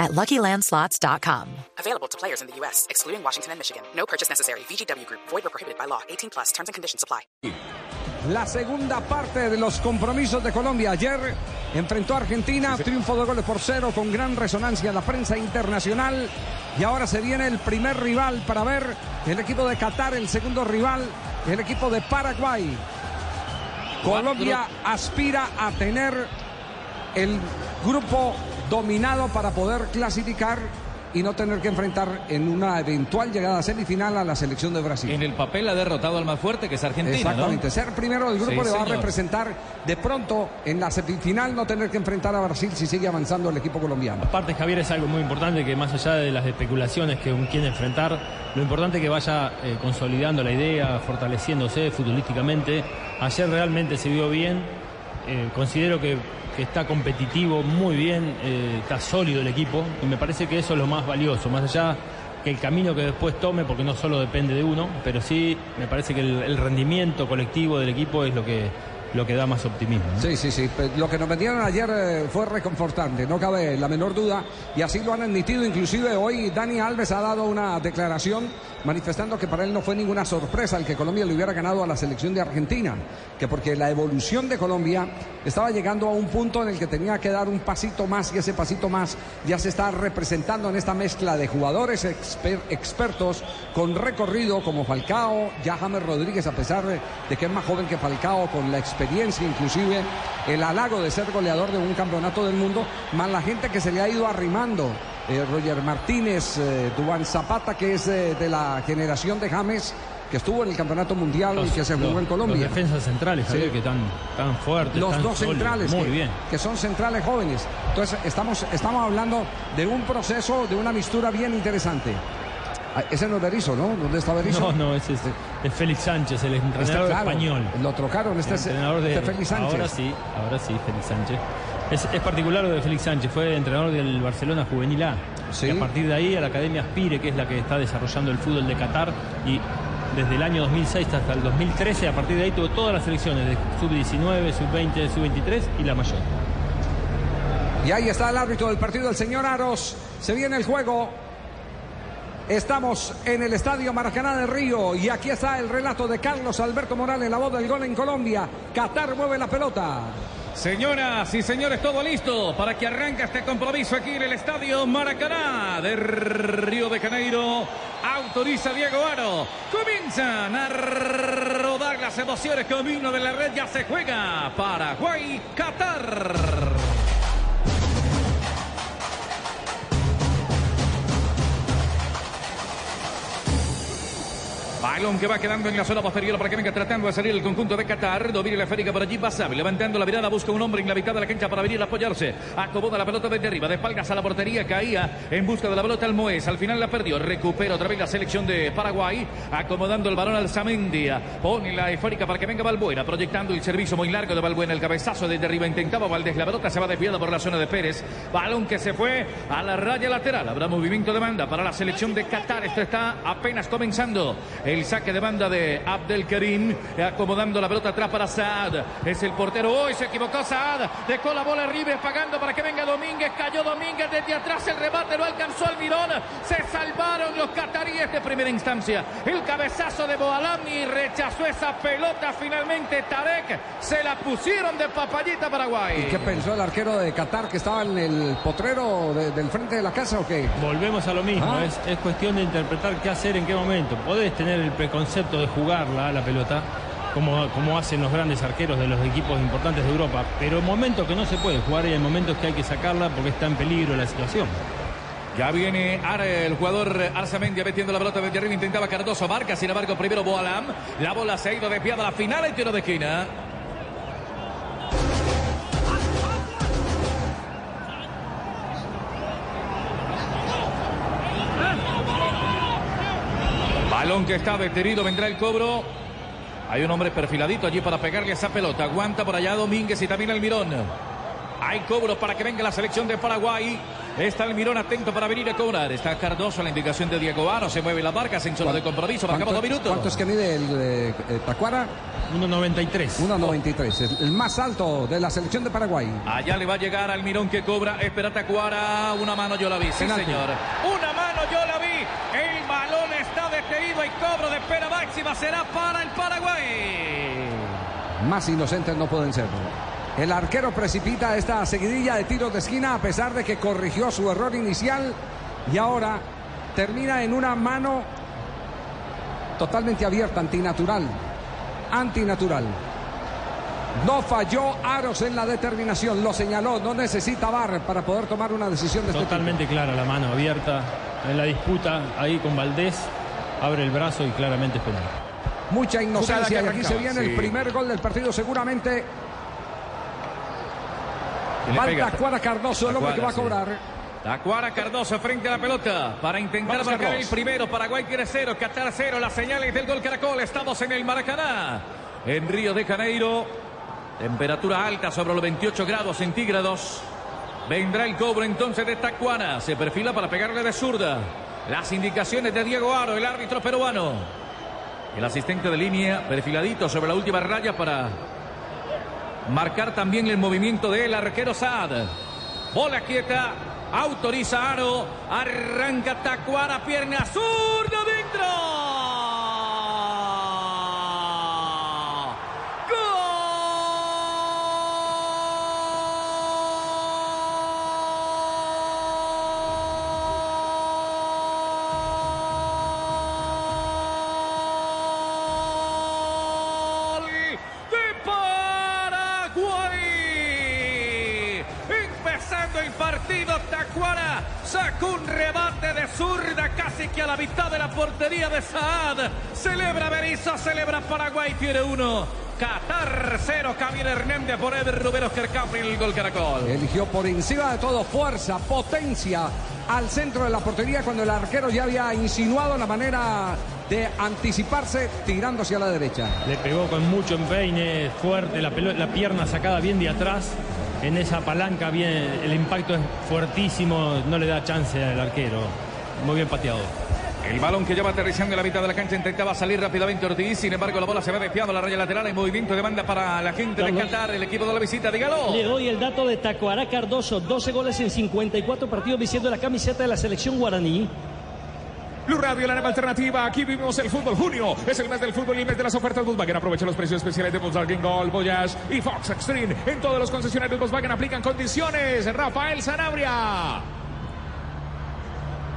at LuckyLandSlots.com. Available to players in the U.S., excluding Washington and Michigan. No purchase necessary. VGW Group. Void or prohibited by law. 18 plus. Terms and conditions apply. La segunda parte de los compromisos de Colombia. Ayer enfrentó a Argentina, triunfo de goles por cero con gran resonancia en la prensa internacional. Y ahora se viene el primer rival para ver el equipo de Qatar, el segundo rival, el equipo de Paraguay. Colombia aspira a tener el grupo dominado para poder clasificar y no tener que enfrentar en una eventual llegada semifinal a la selección de Brasil. En el papel ha derrotado al más fuerte, que es Argentina. Exactamente. ¿no? Ser primero del grupo Sí, le va a representar de pronto en la semifinal no tener que enfrentar a Brasil si sigue avanzando el equipo colombiano. Aparte, Javier, es algo muy importante que más allá de las especulaciones que un quiere enfrentar, lo importante es que vaya eh, consolidando la idea, fortaleciéndose futbolísticamente. Ayer realmente se vio bien. Eh, considero que, está competitivo muy bien, eh, está sólido el equipo y me parece que eso es lo más valioso, más allá que el camino que después tome, porque no solo depende de uno, pero sí me parece que el, rendimiento colectivo del equipo es lo que, lo que da más optimismo. Sí, sí, sí. Lo que nos vendieron ayer eh, fue reconfortante, no cabe la menor duda. Y así lo han admitido. Inclusive hoy Dani Alves ha dado una declaración manifestando que para él no fue ninguna sorpresa el que Colombia le hubiera ganado a la selección de Argentina. Que porque la evolución de Colombia estaba llegando a un punto en el que tenía que dar un pasito más y ese pasito más ya se está representando en esta mezcla de jugadores exper- expertos con recorrido como Falcao, ya James Rodríguez, a pesar de, de que es más joven que Falcao, con la experiencia, inclusive el halago de ser goleador de un campeonato del mundo, más la gente que se le ha ido arrimando. Eh, Roger Martínez, eh, Dubán Zapata, que es de la generación de James, que estuvo en el campeonato mundial y que se jugó los- en Colombia. Los defensas centrales, Javier, Sí. que están tan fuertes. Los tan dos sólidos. centrales, Muy que, bien. que son centrales jóvenes. Entonces, estamos, estamos hablando de un proceso, de una mistura bien interesante. Ah, Ese no es Berizzo, ¿no? ¿Dónde está Berizzo? No, no, ese es, es Félix Sánchez, el Este, entrenador claro, español. Lo trocaron, este El es entrenador de, este Félix Sánchez. Ahora sí, ahora sí, Félix Sánchez. Es, es particular lo de Félix Sánchez, fue entrenador del Barcelona Juvenil A. Sí. Y a partir de ahí a la Academia Aspire, que es la que está desarrollando el fútbol de Qatar, y desde el año 2006 hasta el 2013, a partir de ahí tuvo todas las selecciones de sub-19, sub-20, sub-23 y la mayor. Y ahí está el árbitro del partido, el señor Aros. Se viene el juego. Estamos en el estadio Maracaná del Río y aquí está el relato de Carlos Alberto Morales, la voz del gol en Colombia. Qatar mueve la pelota. Señoras y señores, todo listo para que arranque este compromiso aquí en el estadio Maracaná de Río de Janeiro. Autoriza Diego Aro. Comienzan a rodar las emociones. Camino de la red ya se juega. Paraguay, Qatar. Balón que va quedando en la zona posterior para que venga tratando de salir el conjunto de Qatar. Domina la esférica por allí. Basabe levantando la mirada. Busca un hombre en la mitad de la cancha para venir a apoyarse. Acomoda la pelota desde arriba. De espaldas a la portería. Caía en busca de la pelota el Moes. Al final la perdió. Recupera otra vez la selección de Paraguay. Acomodando el balón al Samendia. Pone la esférica para que venga Balbuena. Proyectando el servicio muy largo de Balbuena. El cabezazo desde arriba. Intentaba Valdés. La pelota se va desviada por la zona de Pérez. Balón que se fue a la raya lateral. Habrá movimiento de banda para la selección de Qatar. Esto está apenas comenzando. El saque de banda de Abdelkarim. Acomodando la pelota atrás para Saad. Es el portero. Hoy se equivocó Saad. Dejó la bola arriba pagando para que venga Domínguez. Cayó Domínguez desde atrás. El remate no alcanzó Almirón. Se salvaron los cataríes de primera instancia. El cabezazo de Boalami rechazó esa pelota. Finalmente Tarek se la pusieron de papayita Paraguay. ¿Y qué pensó el arquero de Qatar que estaba en el potrero de- del frente de la casa o qué? Volvemos a lo mismo, Ah. es, es cuestión de interpretar qué hacer en qué momento. Podés tener el preconcepto de jugarla la pelota, como, como hacen los grandes arqueros de los equipos importantes de Europa, pero en momentos que no se puede jugar y en momentos que hay que sacarla porque está en peligro la situación. Ya viene Are, el jugador Arzamendia metiendo la pelota desde arriba. Intentaba Cardoso, marca, sin embargo, primero Boalam. La bola se ha ido desviada a la final y tiro de esquina. Balón que está detenido, vendrá el cobro. Hay un hombre perfiladito allí para pegarle esa pelota. Aguanta por allá Domínguez y también Almirón. Hay cobros para que venga la selección de Paraguay. Está Almirón atento para venir a cobrar. Está Cardoso a la indicación de Diego Aro. Se mueve la marca, en zona de compromiso. Marcamos dos minutos. ¿Cuánto es que mide el eh, Tacuara? 1.93. 1.93. El, el más alto de la selección de Paraguay. Allá le va a llegar Almirón que cobra. Espera Tacuara. Una mano yo la vi. Sí, Penalti. señor. Una mano yo la vi. El balón está detenido y cobro de pena máxima será para el Paraguay. Más inocentes no pueden ser. El arquero precipita esta seguidilla de tiros de esquina a pesar de que corrigió su error inicial y ahora termina en una mano totalmente abierta, antinatural. Antinatural. No falló Aros en la determinación, lo señaló, no necesita bar para poder tomar una decisión de este tipo. Totalmente clara la mano abierta en la disputa ahí con Valdés. Abre el brazo y claramente es penal. Mucha inocencia y aquí se viene el primer gol del partido seguramente. Pega. Tacuara Cardoso, el hombre que va a Tacuara, sí. cobrar. Tacuara Cardoso frente a la pelota para intentar Vamos, marcar Carlos. el primero. Paraguay quiere cero, Qatar cero. Las señales del gol Caracol. Estamos en el Maracaná, en Río de Janeiro. Temperatura alta sobre los 28 grados centígrados. Vendrá el cobro entonces de Tacuara. Se perfila para pegarle de zurda. Las indicaciones de Diego Aro, el árbitro peruano. El asistente de línea perfiladito sobre la última raya para marcar también el movimiento del arquero Saad. Bola quieta, autoriza Aro, arranca Tacuara, pierna zurda dentro. Portería de Saad. Celebra Berizzo, celebra Paraguay, tiene uno. Qatar cero, Javier Hernández por Eder Rubén Oscar Capri, el gol Caracol. Eligió por encima de todo fuerza, potencia al centro de la portería cuando el arquero ya había insinuado la manera de anticiparse tirando hacia la derecha. Le pegó con mucho empeine, fuerte, la, la pierna sacada bien de atrás. En esa palanca, bien, el impacto es fuertísimo, no le da chance al arquero. Muy bien pateado. El balón que lleva aterrizando en la mitad de la cancha intentaba salir rápidamente Ortiz, sin embargo la bola se va desviando a la raya lateral en movimiento de banda para la gente de. Qatar, el equipo de la visita, dígalo. Le doy el dato de Tacuara Cardoso, 12 goles en 54 partidos vistiendo la camiseta de la selección guaraní. Blue Radio, la nueva alternativa. Aquí vivimos el fútbol. Junio es el mes del fútbol y el mes de las ofertas Volkswagen. Aprovecha los precios especiales de Volkswagen Gol, Voyage y Fox Extreme. En todos los concesionarios Volkswagen aplican condiciones. Rafael Sanabria.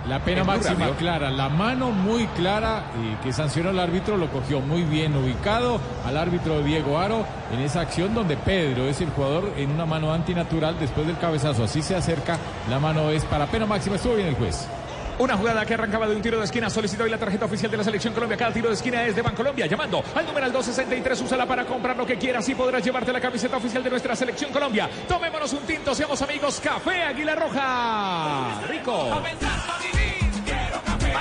La pena máxima Radio. clara, la mano muy clara eh, que sancionó el árbitro, lo cogió muy bien ubicado al árbitro Diego Aro en esa acción donde Pedro es el jugador en una mano antinatural después del cabezazo, así se acerca, la mano es para pena máxima, estuvo bien el juez. Una jugada que arrancaba de un tiro de esquina. Solicitó hoy la tarjeta oficial de la Selección Colombia. Cada tiro de esquina es de Bancolombia. Llamando al numeral 263. Úsala para comprar lo que quieras y podrás llevarte la camiseta oficial de nuestra Selección Colombia. Tomémonos un tinto, seamos amigos. Café Águila Roja. Rico.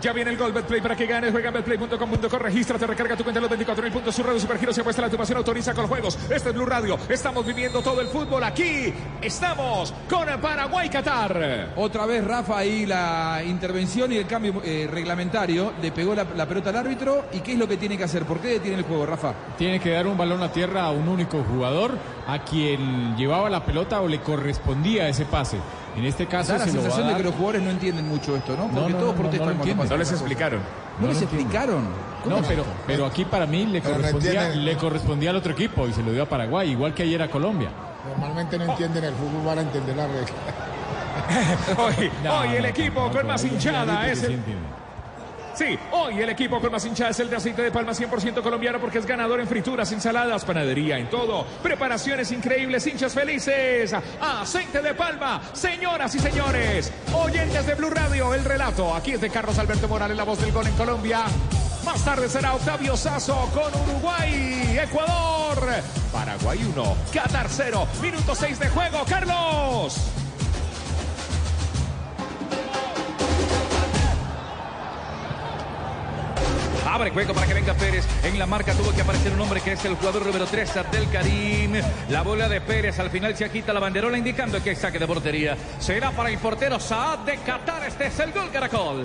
Ya viene el gol, Betplay, para que ganes. Juega en betplay.com.co, regístrate, recarga tu cuenta en los 24 mil puntos. Su radio Supergiro se apuesta la tu pasión, autoriza con los juegos. Este es Blue Radio. Estamos viviendo todo el fútbol aquí. Estamos con Paraguay-Qatar. Otra vez Rafa ahí la intervención y el cambio eh, reglamentario. Le pegó la, la pelota al árbitro. ¿Y qué es lo que tiene que hacer? ¿Por qué detiene el juego, Rafa? Tiene que dar un balón a tierra a un único jugador a quien llevaba la pelota o le correspondía ese pase. En este caso Da la se lo va a sensación de dar- que los jugadores no entienden mucho esto, ¿no? Porque no, todos no, no, protestan no cuando No les explicaron. ¿No, les explicaron? ¿Cómo No, pero, pero aquí para mí le Pero no correspondía, le correspondía al otro equipo y se lo dio a Paraguay, igual que ayer a Colombia. Normalmente no entienden el fútbol, van a entender la regla. Hoy, No, hoy el no, equipo no, con no, más hinchada es el... Sí, hoy el equipo con más hinchada es el de aceite de palma 100% colombiano porque es ganador en frituras, ensaladas, panadería, en todo. Preparaciones increíbles, hinchas felices. Aceite de palma, señoras y señores. Oyentes de Blue Radio, el relato. Aquí es de Carlos Alberto Morales, la voz del gol en Colombia. Más tarde será Octavio Sazo con Uruguay, Ecuador. Paraguay 1, Qatar 0, minuto 6 de juego. Carlos. Abre juego para que venga Pérez. En la marca tuvo que aparecer un hombre que es el jugador número 3, Abdel Karim. La bola de Pérez al final se agita la banderola indicando que hay saque de portería. Será para el portero Saad de Qatar. Este es el gol Caracol.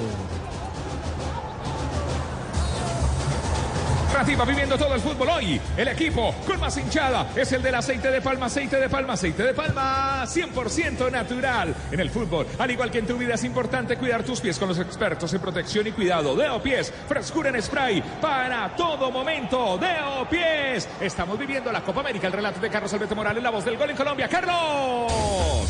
Viviendo todo el fútbol hoy. El equipo con más hinchada es el del aceite de palma, aceite de palma, aceite de palma, 100% natural. En el fútbol, al igual que en tu vida, es importante cuidar tus pies con los expertos en protección y cuidado. Deo Pies, frescura en spray para todo momento. Deo Pies. Estamos viviendo la Copa América. El relato de Carlos Alberto Morales, la voz del gol en Colombia. ¡Carlos!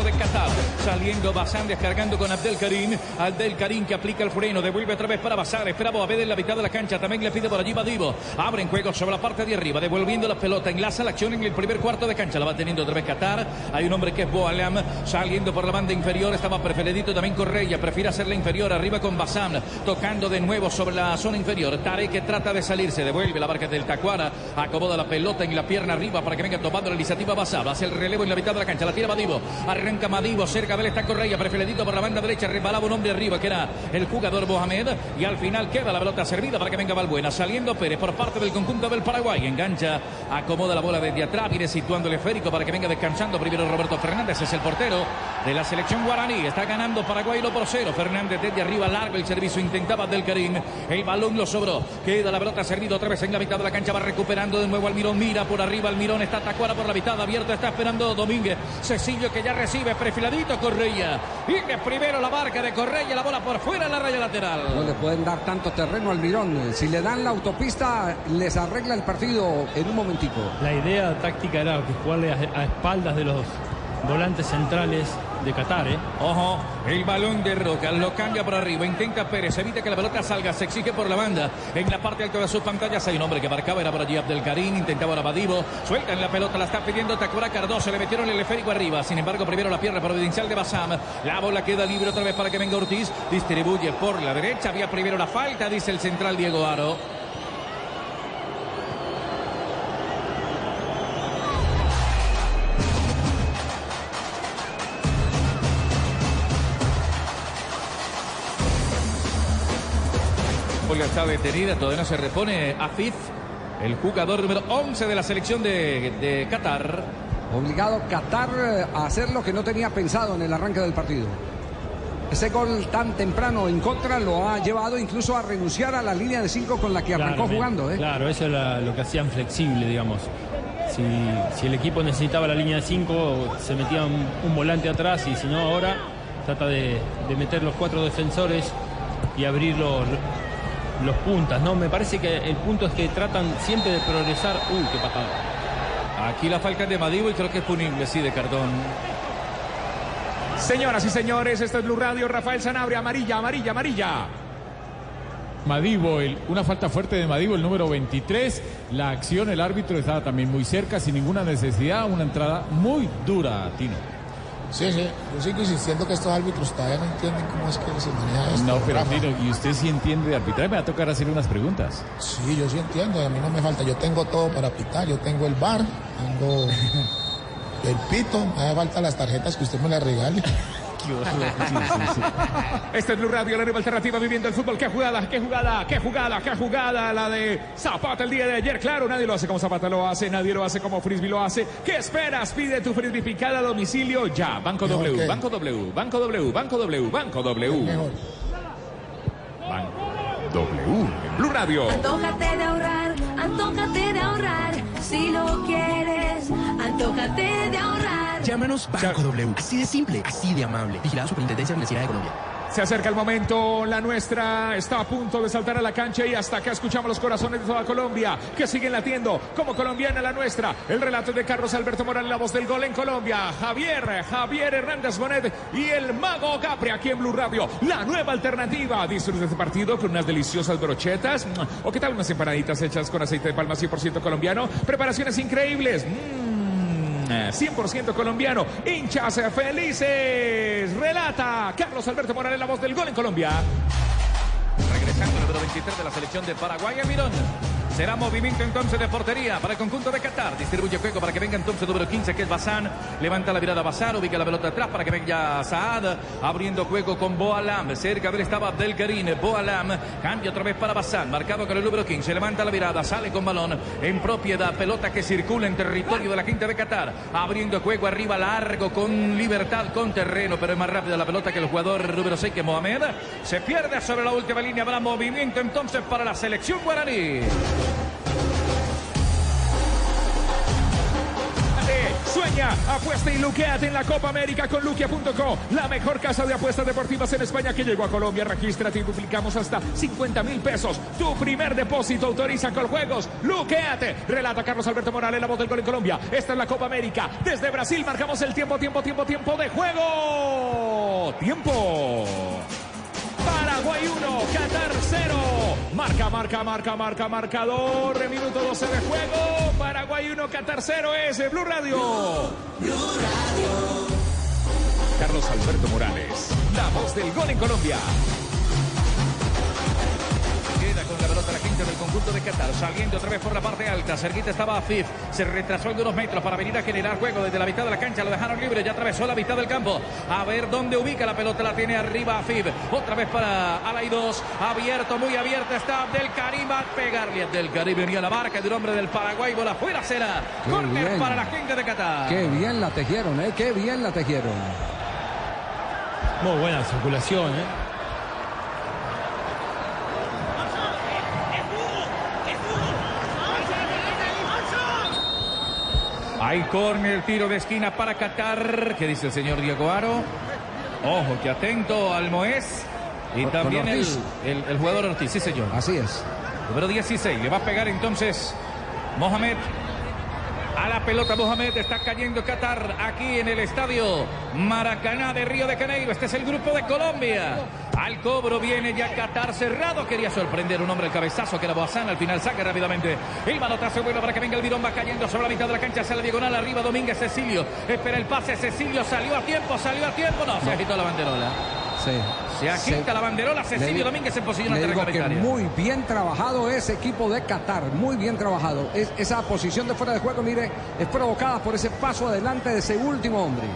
De Qatar. Saliendo Bazán, descargando con Abdel Karim. Abdel Karim que aplica el freno, devuelve otra vez para Bazán. Esperaba a en la mitad de la cancha. También le pide por allí Badivo. Abre en juego sobre la parte de arriba, devolviendo la pelota. Enlaza la acción en el primer cuarto de cancha. La va teniendo otra vez Qatar. Hay un hombre que es Boalam. Saliendo por la banda inferior. Estaba preferidito también Correia. Prefiere hacerla inferior. Arriba con Bazán. Tocando de nuevo sobre la zona inferior. Tare que trata de salirse. Devuelve la barca del Tacuara. Acomoda la pelota en la pierna arriba para que venga tomando la iniciativa Bazán. Hace el relevo en la mitad de la cancha. La tira Badivo. Arranca Madivo cerca de él está Correa, preferidito por la banda derecha, resbalaba un hombre arriba que era el jugador Mohamed y al final queda la pelota servida para que venga Valbuena, saliendo Pérez por parte del conjunto del Paraguay, engancha, acomoda la bola desde atrás, viene situando el esférico para que venga descansando primero Roberto Fernández, es el portero de la selección guaraní, está ganando Paraguay lo por cero, Fernández desde arriba, largo el servicio, intentaba del Karim, el balón lo sobró, queda la pelota servida otra vez en la mitad de la cancha, va recuperando de nuevo Almirón, mira por arriba Almirón, está Tacuara por la mitad, abierto, está esperando Domínguez, Cecilio que ya recibe, perfiladito Correia. Viene primero la marca de Correia, la bola por fuera en la raya lateral. No le pueden dar tanto terreno al Mirón. Si le dan la autopista, les arregla el partido en un momentico. La idea táctica era que jugarle a, a espaldas de los volantes centrales de Qatar, ¿eh? Ojo, el balón de Roca lo cambia por arriba, intenta Pérez, evita que la pelota salga, se exige por la banda. En la parte alta de sus pantallas hay un hombre que marcaba, era por allí Abdel Karim, intentaba ahora Badivo, suelta en la pelota, la está pidiendo Takura Cardoso, le metieron el esférico arriba, sin embargo primero la pierna providencial de Basam, la bola queda libre otra vez para que venga Ortiz, distribuye por la derecha, había primero la falta, dice el central Diego Aro. Está detenida, todavía no se repone. Afif, el jugador número 11 de la selección de, de Qatar. Obligado Qatar eh, a hacer lo que no tenía pensado en el arranque del partido. Ese gol tan temprano en contra lo ha llevado incluso a renunciar a la línea de 5 con la que arrancó Claro, jugando. ¿eh? Claro, eso era lo que hacían flexible, digamos. Si, si el equipo necesitaba la línea de 5, se metía un, un volante atrás y si no, ahora trata de, de meter los cuatro defensores y abrir los, los puntas, ¿no? Me parece que el punto es que tratan siempre de progresar. Uy, qué patada. Aquí la falta de Madivo y creo que es punible, sí, de cartón. Señoras y señores, esto es Blue Radio, Rafael Sanabria, amarilla, amarilla, amarilla. Madivo, el- una falta fuerte de Madivo, el número 23. La acción, el árbitro estaba también muy cerca, sin ninguna necesidad. Una entrada muy dura, Tino. Sí, sí, yo sigo insistiendo que estos árbitros todavía no entienden cómo es que se maneja esto. No, pero. Tino, y usted sí entiende de arbitrar. Me va a tocar hacer unas preguntas. Sí, yo sí entiendo, a mí no me falta. Yo tengo todo para pitar, yo tengo el bar, tengo el pito, me hace falta las tarjetas que usted me las regale. Este es Blue Radio, la nueva alternativa viviendo el fútbol. ¡Qué jugada, qué jugada, qué jugada, qué jugada! La de Zapata el día de ayer. Claro, nadie lo hace como Zapata lo hace, nadie lo hace como Frisbee lo hace. ¿Qué esperas? Pide tu Frisbee picada a domicilio ya. Banco Mejor W, que- Banco W, Banco W, Banco W, Banco W. Mejor. Banco W. en Blue Radio. Antójate de ahorrar, antójate de ahorrar. Si lo quieres, antójate de ahorrar. Llámanos Banco W. Así de simple, así de amable. Vigilada Superintendencia Financiera de Colombia. Se acerca el momento, la nuestra está a punto de saltar a la cancha y hasta acá escuchamos los corazones de toda Colombia que siguen latiendo como colombiana la nuestra. El relato de Carlos Alberto Morales, la voz del gol en Colombia. Javier, Javier Hernández Bonet y el mago Capri aquí en Blue Radio. La nueva alternativa. Disfruta este partido con unas deliciosas brochetas o qué tal unas empanaditas hechas con aceite de palma 100% colombiano. Preparaciones increíbles. Mm. 100% colombiano. Hinchas felices. Relata Carlos Alberto Morales, la voz del gol en Colombia. Regresando el número 23 de la selección de Paraguay, Mirón. Será movimiento entonces de portería para el conjunto de Qatar. Distribuye juego para que venga entonces número 15 que es Bazán. Levanta la mirada Bazán, ubica la pelota atrás para que venga Saad. Abriendo juego con Boalam. Cerca de él estaba Abdelkarim. Boalam cambia otra vez para Bazán. Marcado con el número 15. Levanta la mirada, sale con balón en propiedad. Pelota que circula en territorio de la quinta de Qatar. Abriendo juego arriba largo con libertad, con terreno, pero es más rápida la pelota que el jugador número 6 que Mohamed. Se pierde sobre la última línea. Habrá movimiento entonces para la selección guaraní. Apuesta y luqueate en la Copa América con luquia.co, la mejor casa de apuestas deportivas en España que llegó a Colombia. Regístrate y duplicamos hasta 50 mil pesos. Tu primer depósito autoriza con juegos. Luqueate. Relata Carlos Alberto Morales, la voz del gol en Colombia. Esta es la Copa América. Desde Brasil marcamos el tiempo, tiempo, tiempo, tiempo de juego. Tiempo. Paraguay 1, Qatar 0. Marca, marca, marca, marca, marcador. Minuto 12 de juego. Paraguay 1, Qatar 0 es Blue Radio. Blue Radio. Carlos Alberto Morales, la voz del gol en Colombia. Conjunto de Qatar, saliendo otra vez por la parte alta. Cerquita estaba Afif, se retrasó algunos metros para venir a generar juego desde la mitad de la cancha. Lo dejaron libre, ya atravesó la mitad del campo. A ver dónde ubica la pelota, la tiene arriba Afif. Otra vez para Alay 2, abierto, muy abierto está Abdelkarim a pegarle. Abdelkarim venía a la marca de un hombre del Paraguay, bola fuera será. Qué Corner bien. para la gente de Qatar. Qué bien la tejieron, ¿eh? Qué bien la tejieron. Muy buena circulación, ¿eh? Hay córner, tiro de esquina para Qatar. ¿Qué dice el señor Diego Aro? Ojo, que atento al Moés. Y también el- el jugador Ortiz, sí señor. Así es. Número 16, le va a pegar entonces Mohamed. A la pelota Mohamed está cayendo Qatar aquí en el estadio Maracaná de Río de Janeiro. Este es el grupo de Colombia. Al cobro viene ya Qatar cerrado. Quería sorprender un hombre el cabezazo que era Boazán. Al final saca rápidamente. El manotazo vuelve para que venga el virón. Va cayendo sobre la mitad de la cancha. Hacia la diagonal arriba Domínguez Cecilio. Espera el pase. Cecilio salió a tiempo. Salió a tiempo. No, se agitó la banderola. Sí. Se agita la banderola. Le Cecilio digo- Domínguez en posición le digo que reglamentaria. muy bien trabajado ese equipo de Qatar, muy bien trabajado. Es- esa posición de fuera de juego, mire, es provocada por ese paso adelante de ese último hombre.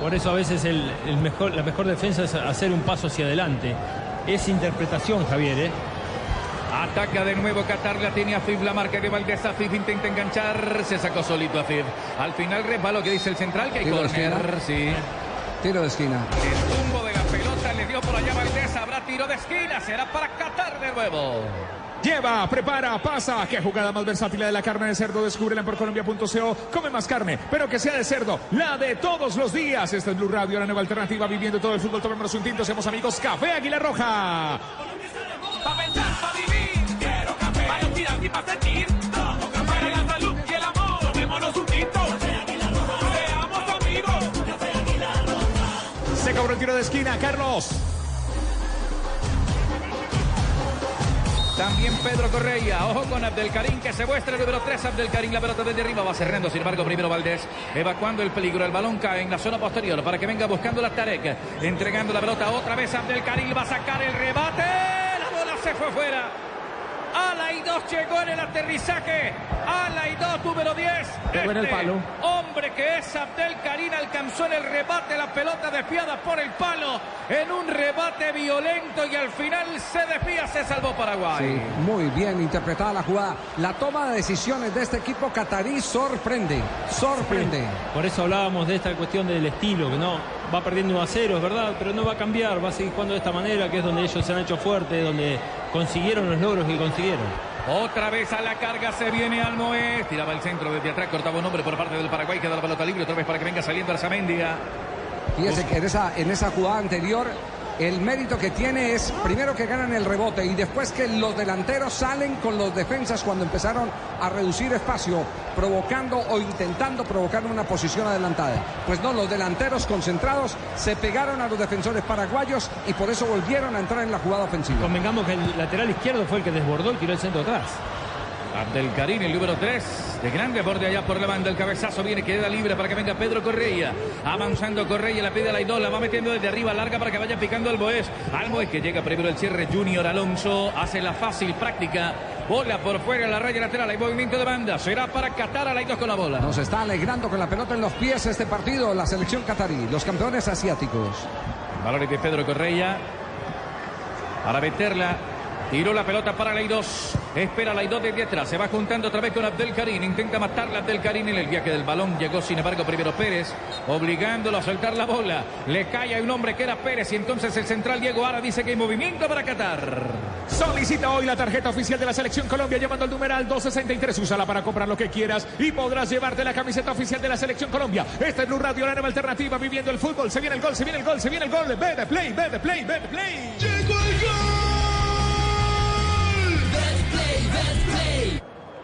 Por eso a veces el, el mejor, la mejor defensa es hacer un paso hacia adelante. Es interpretación, Javier, ¿eh? Ataca de nuevo Qatar, la tiene Afif, la marca de Valdés, Afif intenta enganchar, se sacó solito Afif. Al final resbaló que dice el central que hay Tiro de corner, esquina. sí. Tiro de esquina. Valdés, habrá tiro de esquina, será para Qatar de nuevo. Lleva, prepara, pasa. Qué jugada más versátil de la carne de cerdo. Descúbrela por colombia.co. Come más carne, pero que sea de cerdo. La de todos los días. Esta es Blue Radio, la nueva alternativa. Viviendo todo el fútbol. Tomémonos un tinto. Seamos amigos. Café Águila Roja. Quiero café. Para y para sentir. Para la amigos. Se cobró el tiro de esquina, Carlos. También Pedro Correia, ojo con Abdelkarim que se muestra el número 3, Abdelkarim la pelota desde arriba va cerrando, sin embargo primero Valdés evacuando el peligro, el balón cae en la zona posterior para que venga buscando la Tarek, entregando la pelota otra vez Abdelkarim va a sacar el rebate, la bola se fue fuera. Ala y dos llegó en el aterrizaje. Ala y dos, número 10. Pegó en el palo. Hombre que es Abdelkarim alcanzó en el rebate la pelota desviada por el palo en un rebate violento y al final se desvía, se salvó Paraguay. Sí, muy bien interpretada la jugada. La toma de decisiones de este equipo catarí sorprende, sorprende. Por eso hablábamos de esta cuestión del estilo, que no va perdiendo 1 a 0, es verdad, pero no va a cambiar, va a seguir jugando de esta manera, que es donde ellos se han hecho fuertes, donde consiguieron los logros que consiguieron. Otra vez a la carga se viene Almoez. Tiraba el centro desde atrás, cortaba un hombre por parte del Paraguay. Queda la pelota libre otra vez para que venga saliendo Arzamendia. Fíjese que en esa, en esa jugada anterior el mérito que tiene es primero que ganan el rebote y después que los delanteros salen con los defensas cuando empezaron a reducir espacio, provocando o intentando provocar una posición adelantada. Pues no, los delanteros concentrados se pegaron a los defensores paraguayos y por eso volvieron a entrar en la jugada ofensiva. Convengamos que el lateral izquierdo fue el que desbordó y tiró el centro atrás. Abdelkarim, el número 3, de grande borde allá por la banda. El cabezazo viene, queda libre para que venga Pedro Correia. Avanzando Correia, la pide a la Idola, va metiendo desde arriba larga para que vaya picando al Boés. Al Boés que llega primero el cierre Junior Alonso, hace la fácil práctica. Bola por fuera, la raya lateral, hay movimiento de banda. Será para Qatar a la con la bola. Nos está alegrando con la pelota en los pies este partido la selección catarí, los campeones asiáticos. Valores de Pedro Correia. Para meterla. Tiró la pelota para Leidós. Espera Leidós desde atrás. Se va juntando otra vez con Abdelkarim. Intenta matarla Abdelkarim en el viaje del balón. Llegó sin embargo primero Pérez. Obligándolo a soltar la bola. Le cae a un hombre que era Pérez. Y entonces el central Diego Ara dice que hay movimiento para Qatar. Solicita hoy la tarjeta oficial de la Selección Colombia llamando al numeral 263. Úsala para comprar lo que quieras y podrás llevarte la camiseta oficial de la Selección Colombia. Esta es Blue Radio, la nueva alternativa viviendo el fútbol. Se viene el gol, se viene el gol, se viene el gol. Ve de play, ve de play, ve de play. ¡Llegó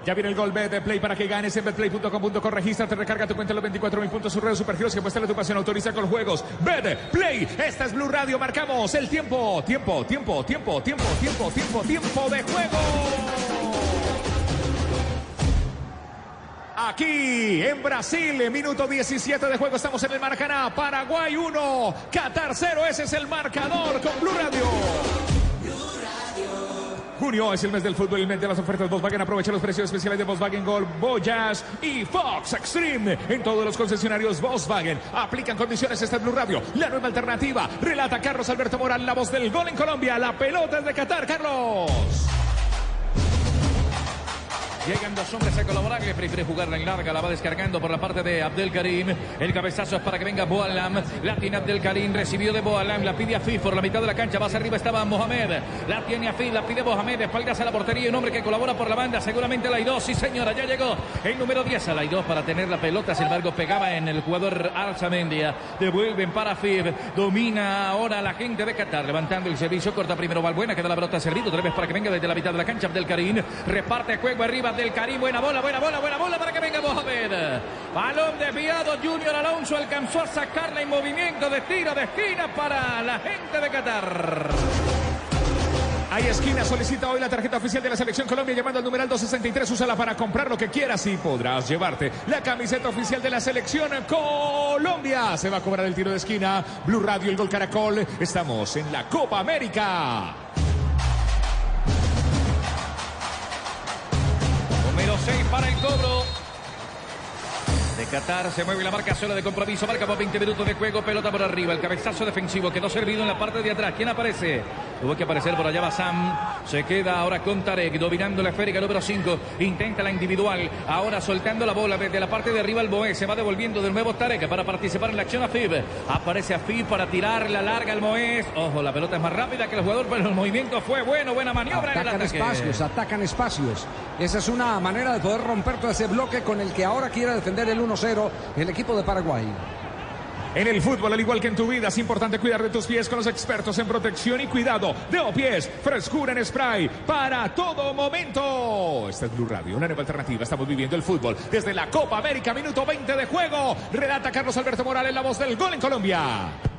Ya viene el gol de Play para que ganes en betplay.com.co. Regístrate, recarga tu cuenta en los 24 mil puntos. Sus redes supergiros que muestra tu pasión. Autoriza con los juegos. Bet Play. Esta es Blue Radio. Marcamos el tiempo. Tiempo, tiempo, tiempo, tiempo, tiempo, tiempo, tiempo de juego. Aquí en Brasil, minuto 17 de juego, estamos en el Maracaná. Paraguay 1, Qatar 0. Ese es el marcador con Blue Radio. Junio es el mes del fútbol, el mes de las ofertas Volkswagen. Aprovecha los precios especiales de Volkswagen Gol, Voyage y Fox Extreme en todos los concesionarios Volkswagen. Aplican condiciones esta es Blue Radio, la nueva alternativa. Relata Carlos Alberto Morán, la voz del gol en Colombia. La pelota es de Qatar, Carlos. Llegan dos hombres a colaborar. Le prefiere jugarla en larga. La va descargando por la parte de Abdelkarim. El cabezazo es para que venga Boalam. La tiene Abdelkarim. Recibió de Boalam. La pide a Fif por la mitad de la cancha. Más arriba estaba Mohamed. La tiene a Fif. La pide Mohamed. Espaldas a la portería. Un hombre que colabora por la banda. Seguramente la I2. Sí, señora. Ya llegó el número 10 a la I2 para tener la pelota. Sin embargo, pegaba en el jugador Alzamendia. Devuelven para Fif. Domina ahora la gente de Qatar. Levantando el servicio. Corta primero Valbuena. Queda la pelota servido. Otra vez para que venga desde la mitad de la cancha. Abdelkarim. Reparte juego arriba del Karim. Buena bola, buena bola, buena bola para que venga Mohamed. Balón desviado. Junior Alonso alcanzó a sacarla en movimiento de tiro de esquina para la gente de Qatar. Hay esquina, solicita hoy la tarjeta oficial de la Selección Colombia llamando al numeral 263. Úsala para comprar lo que quieras y podrás llevarte la camiseta oficial de la Selección Colombia. Se va a cobrar el tiro de esquina. Blue Radio, el gol Caracol. Estamos en la Copa América. 6 para el cobro. De Qatar se mueve la marca sola de compromiso. Marca por 20 minutos de juego. Pelota por arriba. El cabezazo defensivo quedó servido en la parte de atrás. ¿Quién aparece? Tuvo que aparecer por allá Basam. Se queda ahora con Tarek. Dominando la esférica número 5. Intenta la individual. Ahora soltando la bola desde la parte de arriba el Boé. Se va devolviendo de nuevo Tarek para participar en la acción a Fib. Aparece a Fib para tirar la larga al Moés. Ojo, la pelota es más rápida que el jugador, pero el movimiento fue bueno. Buena maniobra en el Atacan espacios, atacan espacios. Esa es una manera de poder romper todo ese bloque con el que ahora quiere defender el 1-0 el equipo de Paraguay. En el fútbol, al igual que en tu vida, es importante cuidar de tus pies con los expertos en protección y cuidado de pies. Frescura en spray para todo momento. Esta es Blue Radio, una nueva alternativa. Estamos viviendo el fútbol desde la Copa América, minuto 20 de juego. Relata Carlos Alberto Morales, la voz del gol en Colombia.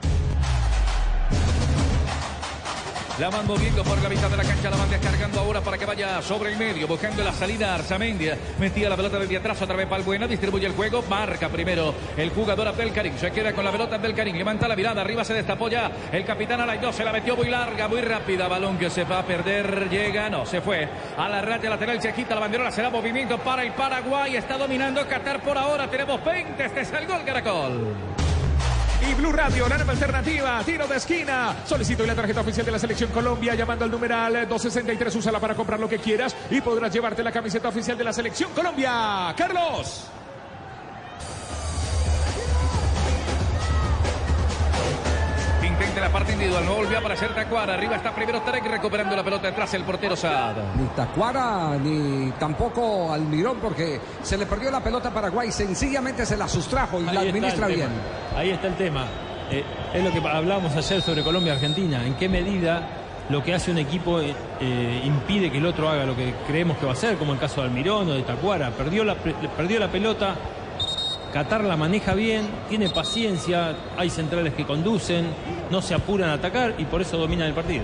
La van moviendo por la mitad de la cancha, la van descargando ahora para que vaya sobre el medio, buscando la salida Arzamendia. Metía la pelota desde atrás, otra vez Balbuena, distribuye el juego, marca primero el jugador Abdelkarim. Se queda con la pelota Abdelkarim, levanta la mirada, arriba se destapó ya el capitán Alaidó, se la metió muy larga, muy rápida, balón que se va a perder, llega, no, se fue a la raya lateral, se quita la banderola, será movimiento para el Paraguay, está dominando Qatar por ahora, tenemos 20, este es el gol Caracol. Blue Radio, la nueva alternativa, tiro de esquina. Solicito la tarjeta oficial de la Selección Colombia llamando al numeral 263. Úsala para comprar lo que quieras y podrás llevarte la camiseta oficial de la Selección Colombia. Carlos. Intenta la parte individual, no volvió a aparecer Tacuara. Arriba está primero Tarek recuperando la pelota detrás el portero Saad. Ni Tacuara ni tampoco Almirón porque se le perdió la pelota a Paraguay. Sencillamente se la sustrajo y la Ahí administra bien. tema. Ahí está el tema. Eh, es lo que hablábamos ayer sobre Colombia-Argentina. ¿En qué medida lo que hace un equipo eh, eh, impide que el otro haga lo que creemos que va a hacer, como el caso de Almirón o de Tacuara? Perdió la, pe- perdió la pelota, Qatar la maneja bien, tiene paciencia, hay centrales que conducen, no se apuran a atacar y por eso dominan el partido.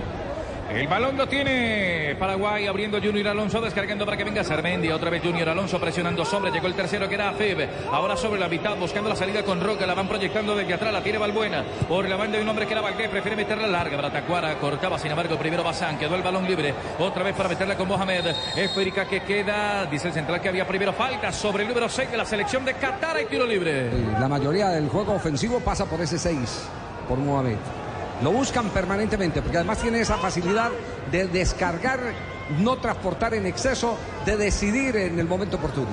El balón lo tiene Paraguay abriendo Junior Alonso, descargando para que venga Sarmendi. Otra vez Junior Alonso presionando sobre. Llegó el tercero que era Afib. Ahora sobre la mitad buscando la salida con Roca. La van proyectando desde atrás. La tiene Balbuena. Por la banda de un hombre que era Valdés. Prefiere meterla larga para Tacuara. Cortaba sin embargo primero Bazán. Quedó el balón libre. Otra vez para meterla con Mohamed. Esférica que queda. Dice el central que había primero falta sobre el número 6 de la selección de Qatar. Hay tiro libre. La mayoría del juego ofensivo pasa por ese 6, por Mohamed. Lo buscan permanentemente, porque además tiene esa facilidad de descargar, no transportar en exceso, de decidir en el momento oportuno.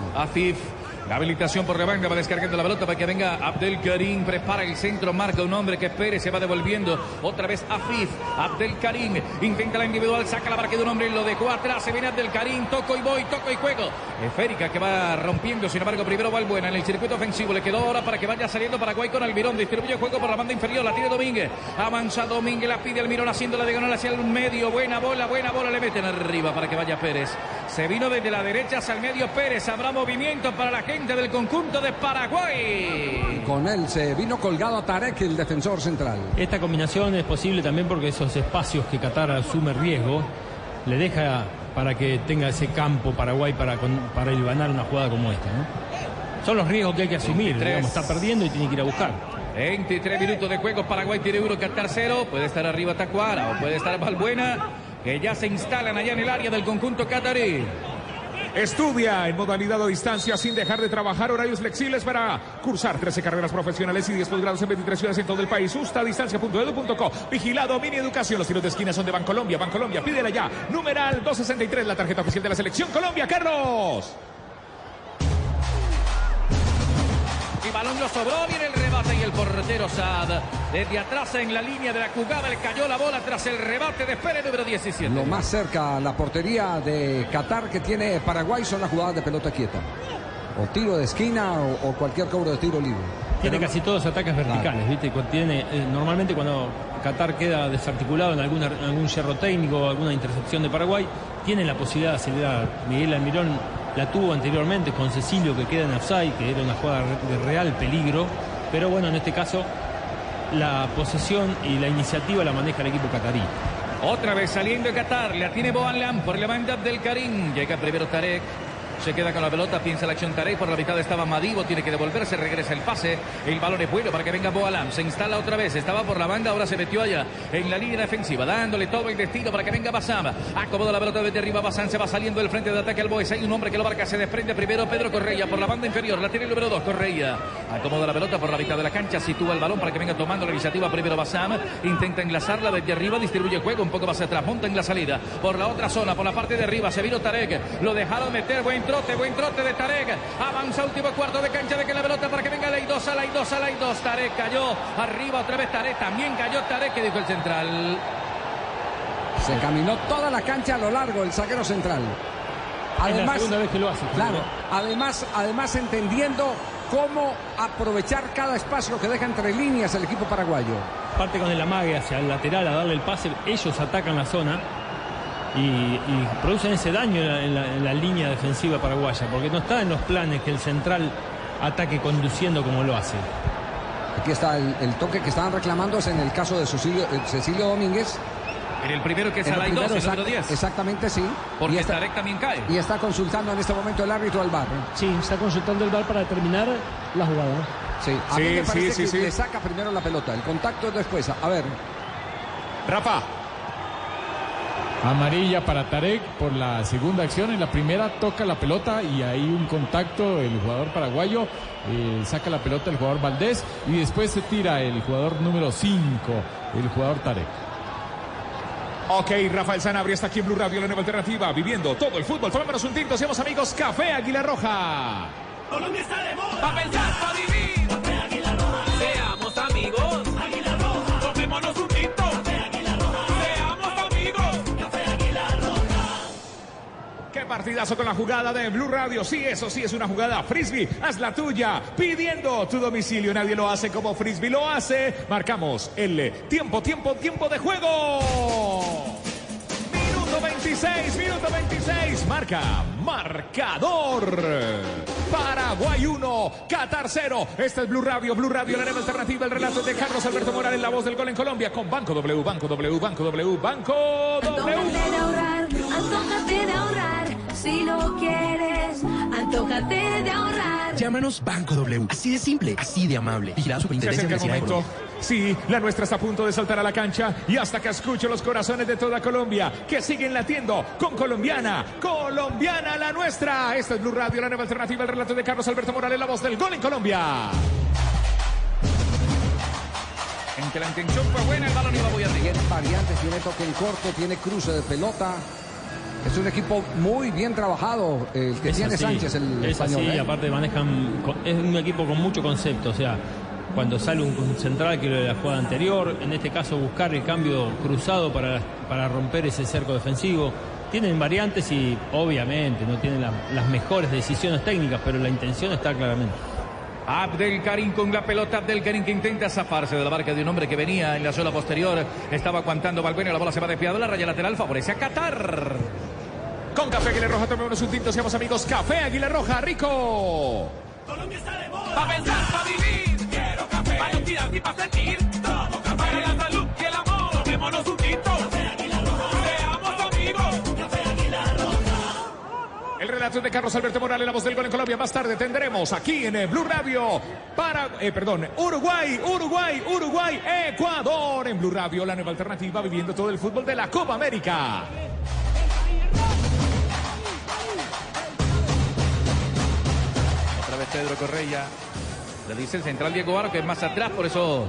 La habilitación por la banda va descargando la pelota para que venga Abdel Karim. Prepara el centro, marca un hombre que Pérez se va devolviendo. Otra vez Afif. Abdel Karim intenta la individual, saca la marca de un hombre y lo dejó atrás. Se viene Abdel Karim, toco y voy, toco y juego. Esférica que va rompiendo, sin embargo, primero Valbuena en el circuito ofensivo. Le quedó ahora para que vaya saliendo Paraguay con Almirón. Distribuye el juego por la banda inferior, la tiene Domínguez. Avanza Domínguez, la pide Almirón haciendo la diagonal hacia el medio. Buena bola, buena bola, le meten arriba para que vaya Pérez. Se vino desde la derecha hacia el medio Pérez. Habrá movimiento para la gente del conjunto de Paraguay. Con él se vino colgado a Tarek, el defensor central. Esta combinación es posible también porque esos espacios que Qatar asume riesgo le deja para que tenga ese campo Paraguay para, para hilvanar una jugada como esta. ¿no? Son los riesgos que hay que asumir. 23. digamos, está perdiendo y tiene que ir a buscar. 23 minutos de juego, Paraguay tiene uno, Qatar cero. Puede estar arriba Tacuara o puede estar Valbuena, que ya se instalan allá en el área del conjunto catarí. Estudia en modalidad a distancia sin dejar de trabajar horarios flexibles para cursar 13 carreras profesionales y 10 posgrados en 23 ciudades en todo el país. Ustadistancia.edu.co. Vigilado, mini educación. Los tiros de esquina son de Bancolombia. Bancolombia, pídela ya. Numeral 263, la tarjeta oficial de la selección Colombia. Carlos. Balón lo sobró, viene el rebate y el portero Saad. Desde atrás en la línea de la jugada le cayó la bola tras el rebate de Pérez número 17. Lo más cerca a la portería de Qatar que tiene Paraguay son las jugadas de pelota quieta. O tiro de esquina o, o cualquier cobro de tiro libre. Tiene Pero- casi todos ataques verticales, ¿viste? Tiene, eh, normalmente cuando Qatar queda desarticulado en alguna, en algún yerro técnico o alguna intercepción de Paraguay, tiene la posibilidad de acelerar. Miguel Almirón la tuvo anteriormente con Cecilio que queda en offside, que era una jugada de real peligro. Pero bueno, en este caso la posesión y la iniciativa la maneja el equipo catarí. Otra vez saliendo de Qatar, la tiene Boalam por la banda del Karim. Llega primero Tarek. Se queda con la pelota, piensa la acción Tarek. Por la mitad estaba Madivo, tiene que devolverse, regresa el pase. El balón es bueno para que venga Boalam. Se instala otra vez, estaba por la banda, ahora se metió allá en la línea defensiva, dándole todo el destino para que venga Basam. Acomoda la pelota desde arriba, Basam se va saliendo del frente de ataque al Boys. Hay un hombre que lo marca, se desprende primero Pedro Correia por la banda inferior. La tiene el número 2, Correia. Acomoda la pelota por la mitad de la cancha, sitúa el balón para que venga tomando la iniciativa primero Basam. Intenta enlazarla desde arriba, distribuye juego un poco más atrás, monta en la salida. Por la otra zona, por la parte de arriba, se vino Tarek. Lo dejaron meter, buen trote, buen trote de Tarek. Avanza último cuarto de cancha de que la pelota para que venga la 2 a la 2 a la 2. Tarek cayó arriba otra vez Tarek, también cayó Tarek, que dijo el central. Se caminó toda la cancha a lo largo el zaguero central. es la segunda vez que lo hace. Claro, además, además entendiendo cómo aprovechar cada espacio que deja entre líneas el equipo paraguayo. Parte con el amague hacia el lateral a darle el pase, ellos atacan la zona y, y producen ese daño en la, en la- en la línea defensiva paraguaya, porque no está en los planes que el central ataque conduciendo como lo hace. Aquí está el, el toque que estaban reclamando, es en el caso de Cecilio, eh, Cecilio Domínguez. En el primero que es el la 2, primero, el número exact- 10. Exactamente, sí. Porque y, está, Tarek también cae. y está consultando en este momento el árbitro del bar. Sí, está consultando el VAR para determinar la jugada. Sí, a Sí, mí me sí, parece sí, que sí. le saca primero la pelota, el contacto es después. A ver, Rafa. Amarilla para Tarek por la segunda acción. En la primera toca la pelota y hay un contacto. El jugador paraguayo eh, saca la pelota el jugador Valdés y después se tira el jugador número 5, el jugador Tarek. Ok, Rafael Sanabria está aquí en Blue Radio, la nueva alternativa, viviendo todo el fútbol. Tomémonos un tinto, seamos amigos, Café Águila Roja. Colombia está de moda. Pa' pensar, pa' vivir. Café Águila Roja. Seamos amigos. Águila Roja. Tomémonos un partidazo con la jugada de Blue Radio. Sí, eso sí es una jugada frisbee. Haz la tuya. Pidiendo tu domicilio. Nadie lo hace como frisbee lo hace. Marcamos el tiempo, tiempo, tiempo de juego. Minuto 26, minuto 26. Marca, marcador. Paraguay 1, Qatar 0. Este es Blue Radio, Blue Radio, la nueva alternativa. El relato de Carlos Alberto Morales, la voz del gol en Colombia con Banco W, Banco W, Banco W, Banco W. Antójate de si lo quieres, antójate de ahorrar. Llámanos Banco W. Así de simple, así de amable. Vigilado Superintendencia de momento. Colombia. Sí, la nuestra está a punto de saltar a la cancha y hasta que escucho los corazones de toda Colombia que siguen latiendo con colombiana, colombiana la nuestra. Esta es Blue Radio, la nueva alternativa, el relato de Carlos Alberto Morales, la voz del gol en Colombia. Aunque la intención fue buena, el balón iba muy arriba. Tiene variantes, tiene toque en corto, tiene cruce de pelota. Es un equipo muy bien trabajado el que Es tiene así, Sánchez, el es español. así, ¿eh? aparte manejan, es un equipo con mucho concepto, o sea, cuando sale un, central que lo de la jugada anterior, en este caso buscar el cambio cruzado para, para romper ese cerco defensivo. Tienen variantes y obviamente no tienen la- las mejores decisiones técnicas, pero la intención está claramente. Abdel Karim con la pelota. Abdel Karim que intenta zafarse de la marca de un hombre que venía en la zona posterior. Estaba aguantando Balbuena. La bola se va desviada. La raya lateral favorece a Qatar. Con Café Aguilar Roja tomémonos un tinto, seamos amigos. Café Aguilar Roja, rico. Pa' pensar, pa' vivir, quiero café. Pa' tirar y pa' sentir, tomo café. Para la salud y el amor, tomémonos un tinto. Seamos amigos. El relato de Carlos Alberto Morales, la voz del gol en Colombia. Más tarde tendremos aquí en eh, Blue Radio para, eh, perdón, Uruguay, Uruguay, Uruguay, Ecuador. En Blue Radio, la nueva alternativa viviendo todo el fútbol de la Copa América. Pedro Correia. Le dice el central Diego Aro que es más atrás, por eso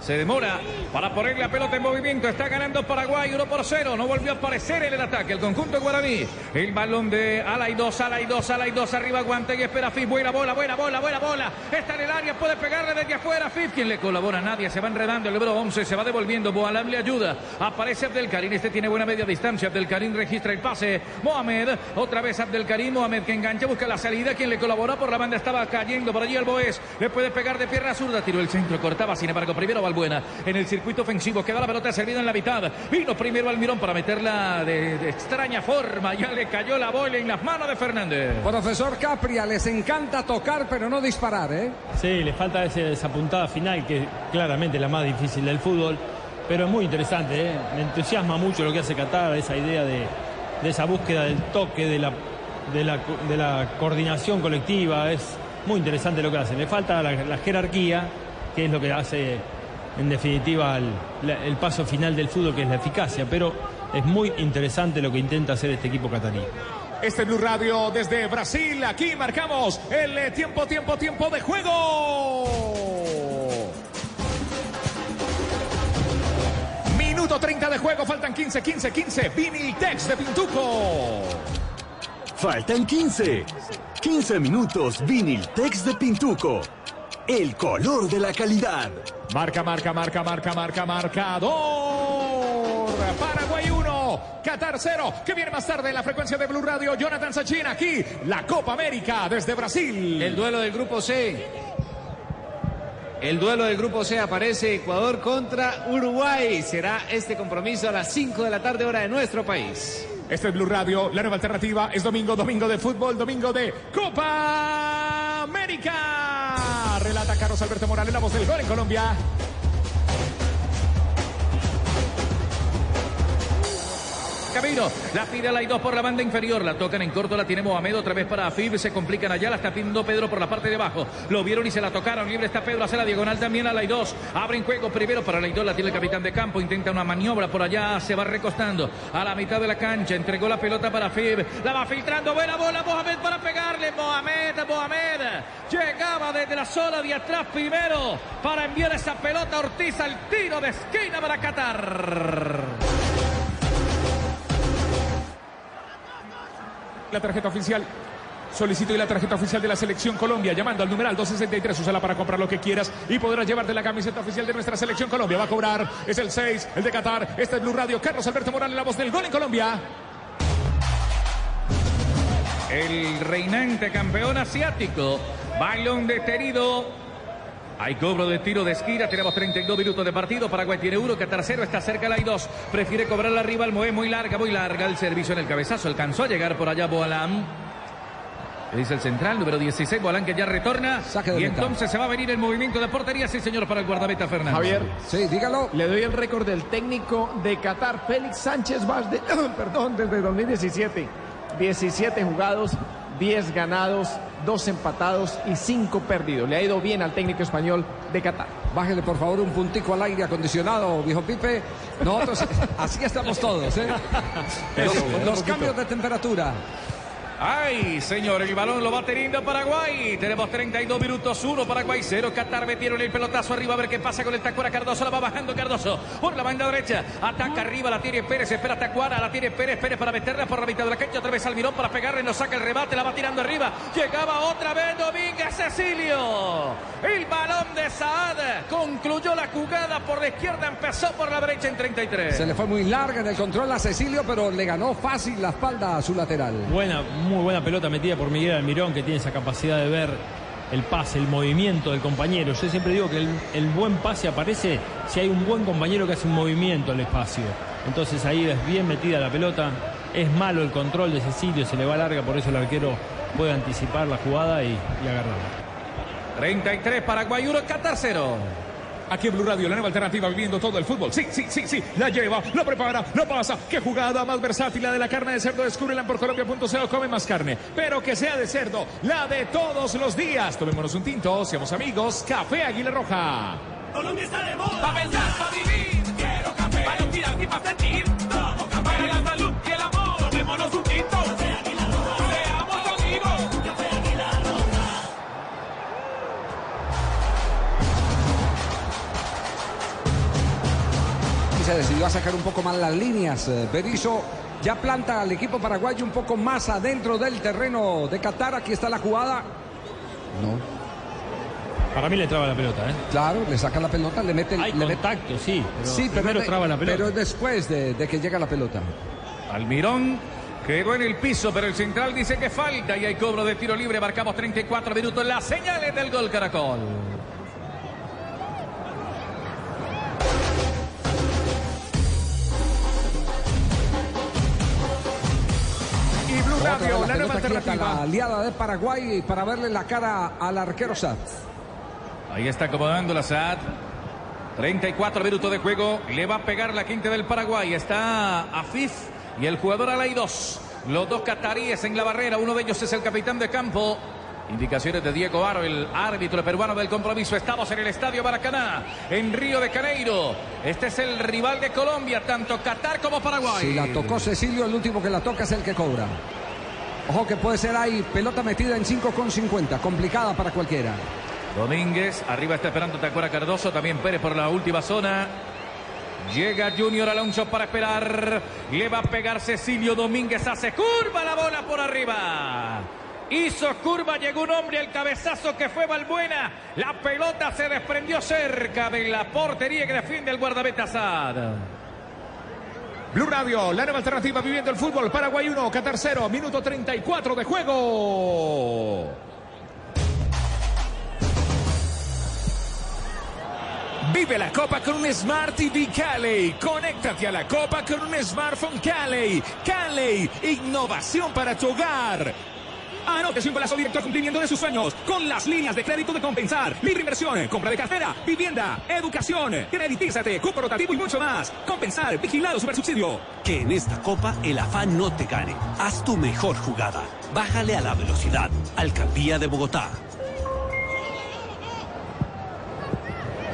se demora para poner la pelota en movimiento. Está ganando Paraguay 1 por 0. No volvió a aparecer en el ataque. El conjunto guaraní. El balón de Alay 2, Alay 2, Alay 2. Arriba aguanta y espera Fif. Buena bola, buena bola, buena bola. Está en el área. Puede pegarle desde afuera. Fif, quien le colabora. Nadie. Se va enredando. El número 11 se va devolviendo. Boalam le ayuda. Aparece Abdelkarim. Este tiene buena media distancia. Abdelkarim registra el pase. Mohamed. Otra vez Abdelkarim. Mohamed que engancha. Busca la salida. Quien le colabora por la banda estaba cayendo por allí el Boés. Le puede pegar de pierna zurda. Tiró el centro. Cortaba. Sin embargo, primero Valbuena. En el circuito ofensivo. Queda la pelota servida en la mitad. Vino primero Almirón para meterla de, de extraña forma. Ya le cayó la bola en las manos de Fernández. Profesor Capria, les encanta tocar pero no disparar, ¿eh? Sí, le falta ese- esa puntada final que claramente es la más difícil del fútbol, pero es muy interesante, ¿eh? me entusiasma mucho lo que hace Qatar, esa idea de, de esa búsqueda del toque, de la, de, la, co- de la coordinación colectiva, es muy interesante lo que hace. Le falta la, la jerarquía, que es lo que hace en definitiva el, paso final del fútbol, que es la eficacia, pero es muy interesante lo que intenta hacer este equipo catarí. Este es Blue Radio desde Brasil. Aquí marcamos el eh, tiempo, tiempo, tiempo de juego. Minuto 30 de juego, faltan 15, 15, 15. Viniltex de Pintuco. Faltan 15. 15 minutos Viniltex de Pintuco. El color de la calidad. Marca, marca, marca, marca, marca, marcador. Paraguay 1, Qatar 0. Que viene más tarde en la frecuencia de Blue Radio. Jonathan Sachin aquí. La Copa América desde Brasil. El duelo del grupo C. El duelo del grupo C aparece Ecuador contra Uruguay. Será este compromiso a las 5 de la tarde hora de nuestro país. Este es Blue Radio, la nueva alternativa. Es domingo, domingo de fútbol, domingo de Copa América. Relata Carlos Alberto Morales, la voz del gol en Colombia. Camino, la pide la 2 por la banda inferior, la tocan en corto, la tiene Mohamed otra vez para Afib, se complican allá, la está pidiendo Pedro por la parte de abajo, lo vieron y se la tocaron, libre está Pedro, hace la diagonal también a la 2, abren juego primero para la 2, la tiene el capitán de campo, intenta una maniobra por allá, se va recostando a la mitad de la cancha, entregó la pelota para Afib, la va filtrando, buena bola Mohamed para pegarle, Mohamed, Mohamed, llegaba desde la zona de atrás primero para enviar esa pelota a Ortiz al tiro de esquina para Qatar. La tarjeta oficial. Solicito y la tarjeta oficial de la Selección Colombia, llamando al numeral 263, úsala para comprar lo que quieras y podrás llevarte la camiseta oficial de nuestra Selección Colombia. Va a cobrar, es el 6, el de Qatar, este es Blue Radio, Carlos Alberto Morales, la voz del gol en Colombia. el reinante campeón asiático. Balón detenido. Hay cobro de tiro de esquina, tenemos 32 minutos de partido. Paraguay tiene uno, Qatar cero, está cerca la hay dos. Prefiere cobrar la rival, Moé muy larga, muy larga. El servicio en el cabezazo alcanzó a llegar por allá Boalam. Dice el central, número 16, Boalán que ya retorna. y meta. entonces se va a venir el movimiento de portería, sí señor, para el guardameta Fernández. Javier. Sí, dígalo. Le doy el récord del técnico de Qatar, Félix Sánchez Vaz, de, perdón, desde 2017. 17 jugados, 10 ganados, 2 empatados y 5 perdidos. Le ha ido bien al técnico español de Qatar. Bájele por favor un puntico al aire acondicionado, viejo Pipe. Nosotros así estamos todos, ¿eh? Los, los cambios de temperatura. Ay, señor, el balón lo va teniendo Paraguay. Tenemos 32 minutos, 1 Paraguay, 0 Qatar. Metieron el pelotazo arriba a ver qué pasa con el Tacuara Cardoso. La va bajando Cardoso por la banda derecha. Ataca arriba, la tiene Pérez. Espera Tacuara, la tiene Pérez. Pérez para meterla por la mitad de la cancha. Otra vez Almirón para pegarle. No saca el remate, la va tirando arriba. Llegaba otra vez Domínguez Cecilio. El balón de Saad concluyó la jugada por la izquierda. Empezó por la derecha en 33. Se le fue muy larga en el control a Cecilio, pero le ganó fácil la espalda a su lateral. Buena, muy buena pelota metida por Miguel Almirón, que tiene esa capacidad de ver el pase, el movimiento del compañero. Yo siempre digo que el, buen pase aparece si hay un buen compañero que hace un movimiento al espacio. Entonces ahí es bien metida la pelota. Es malo el control de Cecilio, se le va larga, por eso el arquero puede anticipar la jugada y, y agarrarla. 33 Paraguay 1, Qatar 0. Aquí en Blue Radio, la nueva alternativa viviendo todo el fútbol. Sí, sí, sí, sí. La lleva, la prepara, la pasa. Qué jugada más versátil la de la carne de cerdo. Descúbrela por Colombia.co. Come más carne. Pero que sea de cerdo. La de todos los días. Tomémonos un tinto. Seamos amigos. Café Águila Roja. Colombia está de moda. Pa' pensar, pa' vivir. Quiero café. Para tirar y pa' sentir. Se decidió a sacar un poco más las líneas. Eh, Berizzo ya planta al equipo paraguayo un poco más adentro del terreno de Qatar. Aquí está la jugada. No. Para mí le traba la pelota, ¿eh? Claro, le saca la pelota, le mete el Hay le contacto, sí. Pero sí, pero, primero de- traba la pelota. pero después de, de que llega la pelota. Almirón quedó en el piso, pero el central dice que falta y hay cobro de tiro libre. Marcamos 34 minutos. Las señales del gol Caracol. Otra Radio, vez la aliada de Paraguay para verle la cara al arquero Sad. Ahí está acomodando la SAT. 34 minutos de juego. Le va a pegar la quinta del Paraguay. Está Afif y el jugador Alay 2. Los dos cataríes en la barrera. Uno de ellos es el capitán de campo. Indicaciones de Diego Aro, el árbitro peruano del compromiso. Estamos en el estadio Maracaná, en Río de Janeiro. Este es el rival de Colombia, tanto Qatar como Paraguay. Si la tocó Cecilio, el último que la toca es el que cobra. Ojo que puede ser ahí pelota metida en 5,50. Complicada para cualquiera. Domínguez, arriba está esperando Tacuara Cardoso, también Pérez por la última zona. Llega Junior Alonso para esperar. Le va a pegar Cecilio Domínguez, hace curva la bola por arriba. Hizo curva, llegó un hombre al cabezazo que fue Balbuena. La pelota se desprendió cerca de la portería que defiende el guardameta Sad. Blue Radio, la nueva alternativa viviendo el fútbol. Paraguay 1, Qatar 0, minuto 34 de juego. Vive la Copa con un Smart TV Cali. Conéctate a la Copa con un smartphone Cali. Cali, innovación para tu hogar. Anote un golazo directo al cumplimiento de sus sueños con las líneas de crédito de compensar. Libre inversión, compra de cartera, vivienda, educación, creditízate, cupo rotativo y mucho más. Compensar, vigilado super subsidio. Que en esta copa el afán no te gane. Haz tu mejor jugada. Bájale a la velocidad. Alcaldía de Bogotá.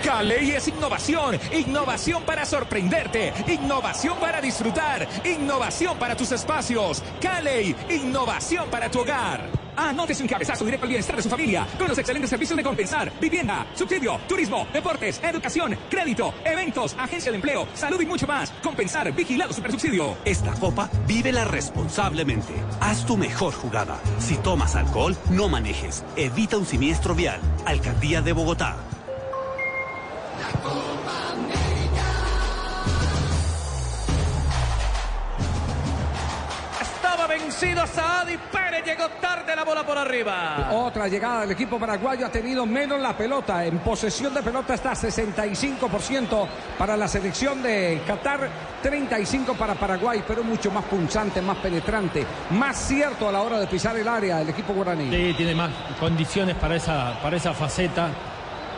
Caley es innovación, innovación para sorprenderte, innovación para disfrutar, innovación para tus espacios. Caley, innovación para tu hogar. Anótese un cabezazo directo al bienestar de su familia con los excelentes servicios de compensar, vivienda, subsidio, turismo, deportes, educación, crédito, eventos, agencia de empleo, salud y mucho más. Compensar, vigilado supersubsidio. Esta copa vívela responsablemente. Haz tu mejor jugada. Si tomas alcohol, no manejes. Evita un siniestro vial. Alcaldía de Bogotá. Vencido Saad y Pérez llegó tarde la bola por arriba. Otra llegada del equipo paraguayo ha tenido menos la pelota. En posesión de pelota está 65% para la selección de Qatar, 35% para Paraguay, pero mucho más punzante, más penetrante, más cierto a la hora de pisar el área del equipo guaraní. Sí, tiene más condiciones para esa, para esa faceta.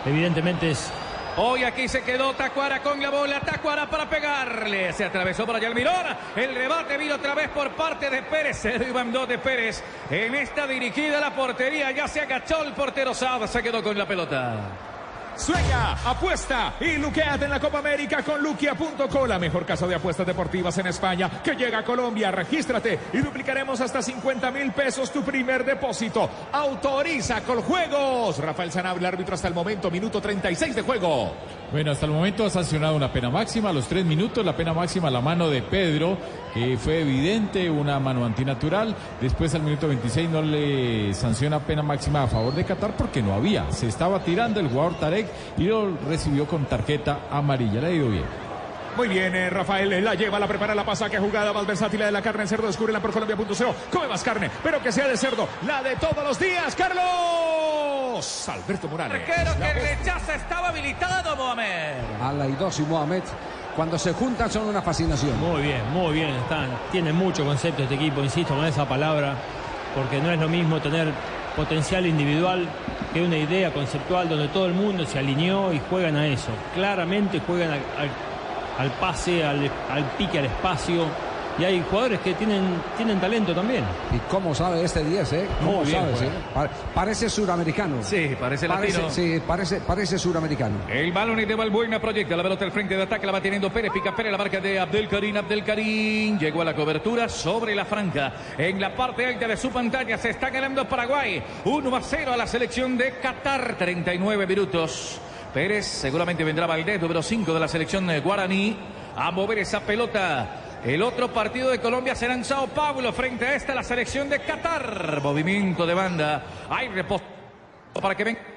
Evidentemente es Hoy aquí se quedó Tacuara con la bola. Tacuara para pegarle. Se atravesó por allá el Mirón. El rebate vino otra vez por parte de Pérez. Se mandó de Pérez. En esta dirigida la portería. Ya se agachó el portero Saad. Se quedó con la pelota. Sueña, apuesta y luqueate en la Copa América con luquia.co, la mejor casa de apuestas deportivas en España que llega a Colombia. Regístrate y duplicaremos hasta 50 mil pesos tu primer depósito. Autoriza con juegos. Rafael Sanabria, árbitro hasta el momento, minuto 36 de juego. Bueno, hasta el momento ha sancionado una pena máxima los tres minutos, la pena máxima a la mano de Pedro, que fue evidente, una mano antinatural. Después al minuto 26 no le sanciona pena máxima a favor de Qatar porque no había. Se estaba tirando el jugador Tarek y lo recibió con tarjeta amarilla. Le ha ido bien. Muy bien, eh, Rafael la lleva, la prepara, la pasa, que jugada más versátil la de la carne en cerdo. Descúbrela por Colombia.co. Come más carne, pero que sea de cerdo. La de todos los días, Carlos Alberto Morales. Arquero La que rechaza estaba habilitado Mohamed. Alaidos y Mohamed, cuando se juntan son una fascinación. Muy bien, muy bien. Están, tiene mucho concepto este equipo, insisto con esa palabra, porque no es lo mismo tener potencial individual que una idea conceptual donde todo el mundo se alineó y juegan a eso. Claramente juegan al, pase, al, al pique, al espacio. Y hay jugadores que tienen, tienen talento también. ¿Y cómo sabe este 10, eh? ¿Cómo Muy bien, sabe, sí? Pa- Parece suramericano. Sí, parece latino. Sí, parece, parece suramericano. El balón es de Balbuena, proyecta la pelota al frente de ataque, la va teniendo Pérez, pica Pérez, la marca de Abdelkarim, Abdelkarim, llegó a la cobertura sobre la franja. En la parte alta de su pantalla se está ganando Paraguay, 1 a 0 a la selección de Qatar, 39 minutos. Pérez seguramente vendrá Valdés, número 5 de la selección eh, guaraní, a mover esa pelota. El otro partido de Colombia será en Sao Paulo, frente a esta la selección de Qatar. Movimiento de banda, hay reposo para que venga.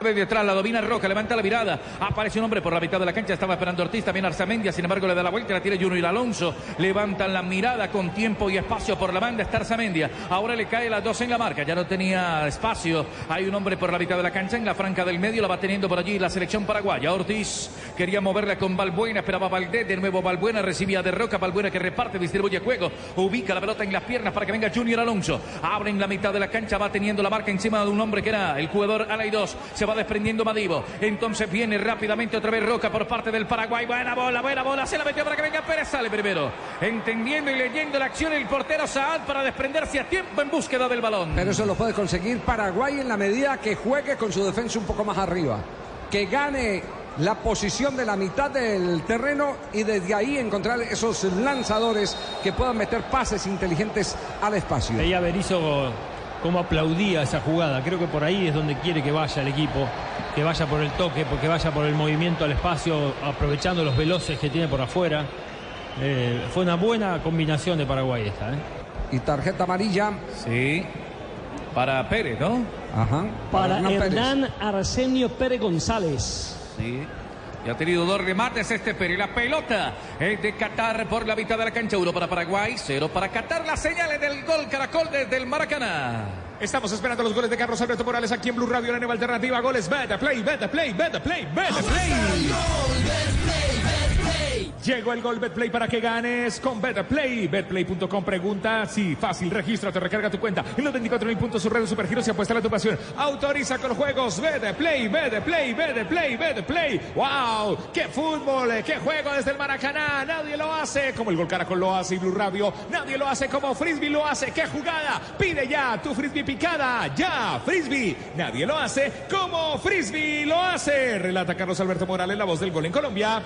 De detrás la domina Roca, levanta la mirada. Aparece un hombre por la mitad de la cancha. Estaba esperando Ortiz, también Arzamendia. Sin embargo, le da la vuelta, la tira Junior Alonso. Levantan la mirada con tiempo y espacio por la banda. Está Arzamendia. Ahora le cae las dos en la marca. Ya no tenía espacio. Hay un hombre por la mitad de la cancha. En la franca del medio la va teniendo por allí la selección paraguaya. Ortiz quería moverla con Balbuena. Esperaba Valdés. De nuevo Balbuena recibía de Roca. Balbuena que reparte, distribuye juego. Ubica la pelota en las piernas para que venga Junior Alonso. Abre en la mitad de la cancha. Va teniendo la marca encima de un hombre que era el jugador Alay 2. Se va desprendiendo Madivo. Entonces viene rápidamente otra vez Roca por parte del Paraguay. Buena bola, buena bola. Se la metió para que venga Pérez. Sale primero. Entendiendo y leyendo la acción el portero Saad para desprenderse a tiempo en búsqueda del balón. Pero eso lo puede conseguir Paraguay en la medida que juegue con su defensa un poco más arriba. Que gane la posición de la mitad del terreno y desde ahí encontrar esos lanzadores que puedan meter pases inteligentes al espacio. Veía Berizzo cómo aplaudía esa jugada. Creo que por ahí es donde quiere que vaya el equipo, que vaya por el toque, que vaya por el movimiento al espacio, aprovechando los veloces que tiene por afuera. Eh, fue una buena combinación de Paraguay esta. ¿eh? Y tarjeta amarilla. Sí. Para Pérez, ¿no? Ajá. Para Hernán Pérez. Hernán Arsenio Pérez González. Sí. Y ha tenido dos remates este Pérez. La pelota es de Qatar por la mitad de la cancha. Uno para Paraguay, cero para Qatar. Las señales del gol Caracol desde el Maracaná. Estamos esperando los goles de Carlos Alberto Morales aquí en Blue Radio, la nueva alternativa. Goles, beta play, beta play, beta play, beta play. Llegó el gol Betplay para que ganes con Betplay. Betplay.com pregunta si fácil, regístrate, recarga tu cuenta. En los 24 mil puntos su red de supergiros y apuesta a tu pasión. Autoriza con juegos Betplay, Betplay, Betplay, Betplay. ¡Wow! ¡Qué fútbol! ¡Qué juego desde el Maracaná! Nadie lo hace como el Gol Caracol lo hace y Blue Radio. Nadie lo hace como Frisbee lo hace. ¡Qué jugada! Pide ya tu Frisbee picada. ¡Ya! Frisbee. Nadie lo hace como Frisbee lo hace. Relata Carlos Alberto Morales, la voz del gol en Colombia.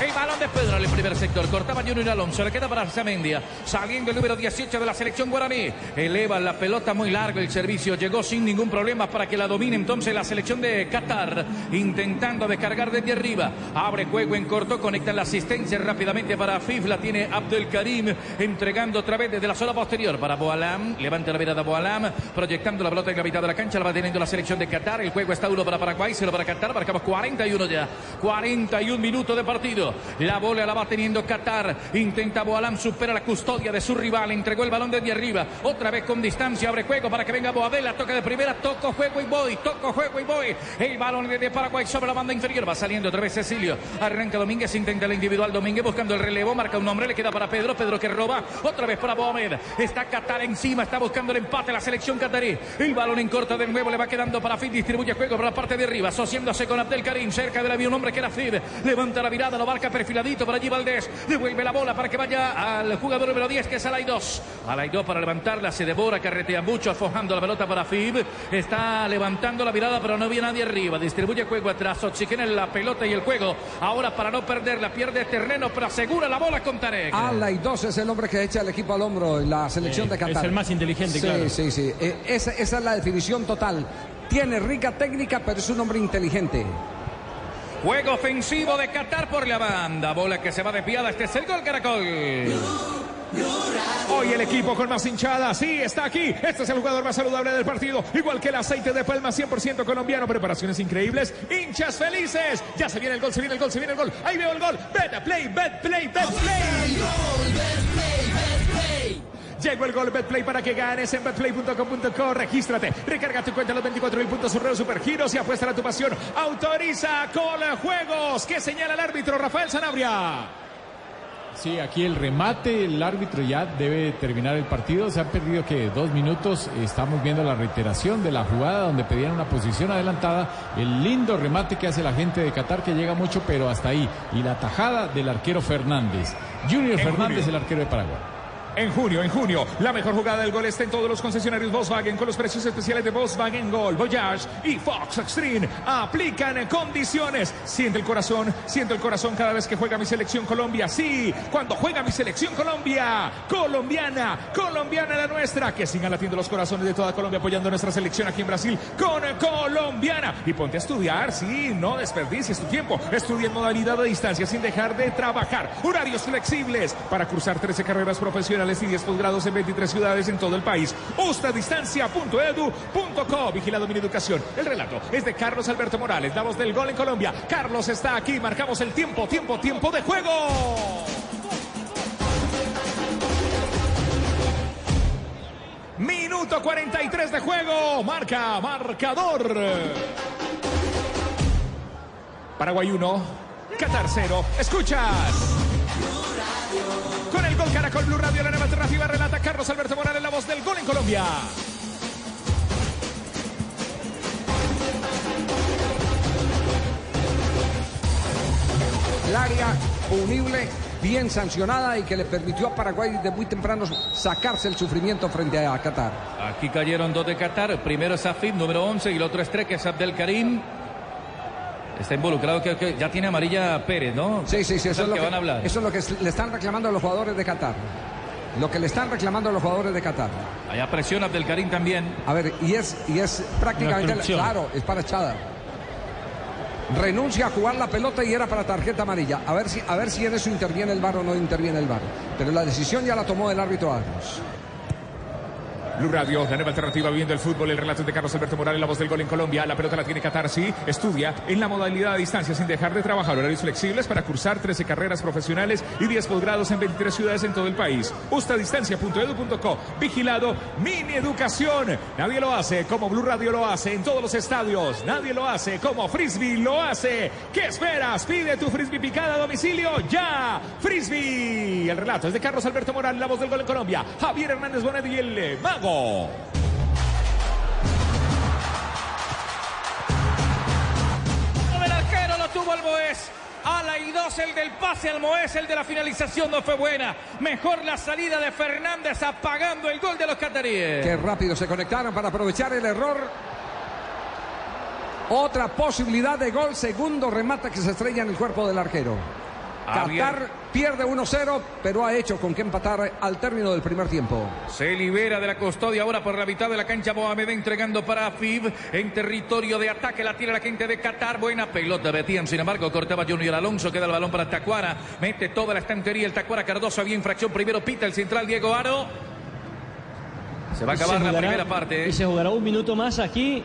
El balón de Pedro en el primer sector. Cortaba Junior Alonso. Le queda para Arzamendia. Saliendo el número 18 de la selección guaraní. Eleva la pelota muy largo. El servicio llegó sin ningún problema para que la domine entonces la selección de Qatar. Intentando descargar desde arriba. Abre juego en corto. Conecta la asistencia rápidamente para Fif. La tiene Abdel Karim. Entregando otra vez desde la zona posterior para Boalam. Levanta la mirada Boalam. Proyectando la pelota en la mitad de la cancha. La va teniendo la selección de Qatar. El juego está uno para Paraguay. Cero para Qatar. Marcamos 41 ya. 41 minutos de partido. La bola la va teniendo Qatar. Intenta Boalam, supera la custodia de su rival. Entregó el balón desde arriba. Otra vez con distancia. Abre juego para que venga Boadela. Toca de primera. Toco juego y voy. Toco juego y voy. El balón de Paraguay sobre la banda inferior. Va saliendo otra vez Cecilio. Arranca Domínguez. Intenta la individual. Domínguez buscando el relevo. Marca un nombre. Le queda para Pedro. Pedro que roba. Otra vez para Boamed. Está Qatar encima. Está buscando el empate. La selección catarí. El balón en corta de nuevo. Le va quedando para Fid. Distribuye juego por la parte de arriba. Asociándose con Abdel Karim. Cerca de la vía un hombre que era Fid. Levanta la mirada. Lo marca perfiladito para allí Valdés. Devuelve la bola para que vaya al jugador número 10 que es Alaidos. Alaidos para levantarla. Se devora. Carretea mucho. Afojando la pelota para Fib. Está levantando la mirada pero no viene nadie arriba. Distribuye juego atrás. Oxigena la pelota y el juego. Ahora para no perderla. Pierde terreno pero asegura la bola con Tarek. Alaidos es el hombre que echa el equipo al hombro en la selección de Qatar. es el más inteligente, sí, claro. Sí, sí, Eh, esa, esa es la definición total. Tiene rica técnica, pero es un hombre inteligente. Juego ofensivo de Qatar por la banda. Bola que se va desviada. Este es el gol Caracol. Hoy el equipo con más hinchada, sí, está aquí. Este es el jugador más saludable del partido. Igual que el aceite de palma 100% colombiano. Preparaciones increíbles. Hinchas felices. Ya se viene el gol, se viene el gol, se viene el gol. Ahí veo el gol. Bet play, bet play, bet play. Llegó el gol Betplay para que ganes en betplay.com.co. Regístrate, recarga tu cuenta en los 24 mil puntos Surreo Supergiros y apuesta a tu pasión. Autoriza con juegos. ¿Qué señala el árbitro Rafael Sanabria? Sí, aquí el remate, el árbitro ya debe terminar el partido. Se han perdido que dos minutos. Estamos viendo la reiteración de la jugada donde pedían una posición adelantada. El lindo remate que hace la gente de Qatar que llega mucho, pero hasta ahí. Y la tajada del arquero Fernández. Junior En Fernández, junio. el arquero de Paraguay. En junio, en junio, la mejor jugada del gol está en todos los concesionarios Volkswagen con los precios especiales de Volkswagen Gol, Voyage y Fox Extreme. Aplican condiciones. Siente el corazón, siente el corazón cada vez que juega mi selección Colombia. Sí, cuando juega mi selección Colombia. Colombiana, colombiana la nuestra. Que sigan latiendo los corazones de toda Colombia apoyando a nuestra selección aquí en Brasil con colombiana. Y ponte a estudiar, sí, no desperdicies tu tiempo. Estudia en modalidad de distancia sin dejar de trabajar. Horarios flexibles para cursar 13 carreras profesionales y 10 posgrados en 23 ciudades en todo el país. Ustadistancia.edu.co. Vigilado mi educación. El relato es de Carlos Alberto Morales, la voz del gol en Colombia. Carlos está aquí. Marcamos el tiempo, tiempo, tiempo de juego. Minuto 43 de juego. Marca, marcador. Paraguay 1, Qatar 0. Escuchas. Caracol Blue Radio, la nueva alternativa relata Carlos Alberto Morales, la voz del gol en Colombia. El área punible, bien sancionada y que le permitió a Paraguay de muy temprano sacarse el sufrimiento frente a Qatar. Aquí cayeron dos de Qatar. Primero es Afid, número 11, y el otro es Tre, que es Abdel Karim. Está involucrado, creo que ya tiene amarilla Pérez, ¿no? Sí, sí, sí, eso es, lo que van a hablar. eso es lo que le están reclamando a los jugadores de Qatar. Lo que le están reclamando a los jugadores de Qatar. Allá presiona Abdel Karim también. A ver, y es, y es prácticamente, claro, es para echada. Renuncia a jugar la pelota y era para tarjeta amarilla. A ver si, a ver si en eso interviene el VAR o no interviene el VAR. Pero la decisión ya la tomó el árbitro Argos. Blue Radio, la nueva alternativa viendo el fútbol, el relato de Carlos Alberto Morales, la voz del gol en Colombia. La pelota la tiene Qatar, sí. Estudia en la modalidad a distancia sin dejar de trabajar. Horarios flexibles para cursar 13 carreras profesionales y 10 posgrados en 23 ciudades en todo el país. Ustadistancia.edu.co. Vigilado, mini educación. Nadie lo hace como Blue Radio lo hace en todos los estadios. Nadie lo hace como Frisbee lo hace. ¿Qué esperas? Pide tu Frisbee picada a domicilio ya. Frisbee. El relato es de Carlos Alberto Morales, la voz del gol en Colombia. Javier Hernández Bonet y el eh, El arquero lo tuvo el Moés. Ala y dos, el del pase al Moés, el de la finalización no fue buena. Mejor la salida de Fernández apagando el gol de los cataríes. Qué rápido se conectaron para aprovechar el error. Otra posibilidad de gol, segundo remate que se estrella en el cuerpo del arquero. Había- Qatar pierde 1-0, pero ha hecho con que empatar al término del primer tiempo. Se libera de la custodia ahora por la mitad de la cancha Mohamed entregando para Afib en territorio de ataque. La tira la gente de Qatar. Buena pelota Betían. Sin embargo, cortaba Junior Alonso. Queda el balón para Tacuara. Mete toda la estantería el Tacuara Cardoso. Había infracción primero. Pita el central Diego Aro. Se va a acabar la primera parte. Y se jugará un minuto más aquí.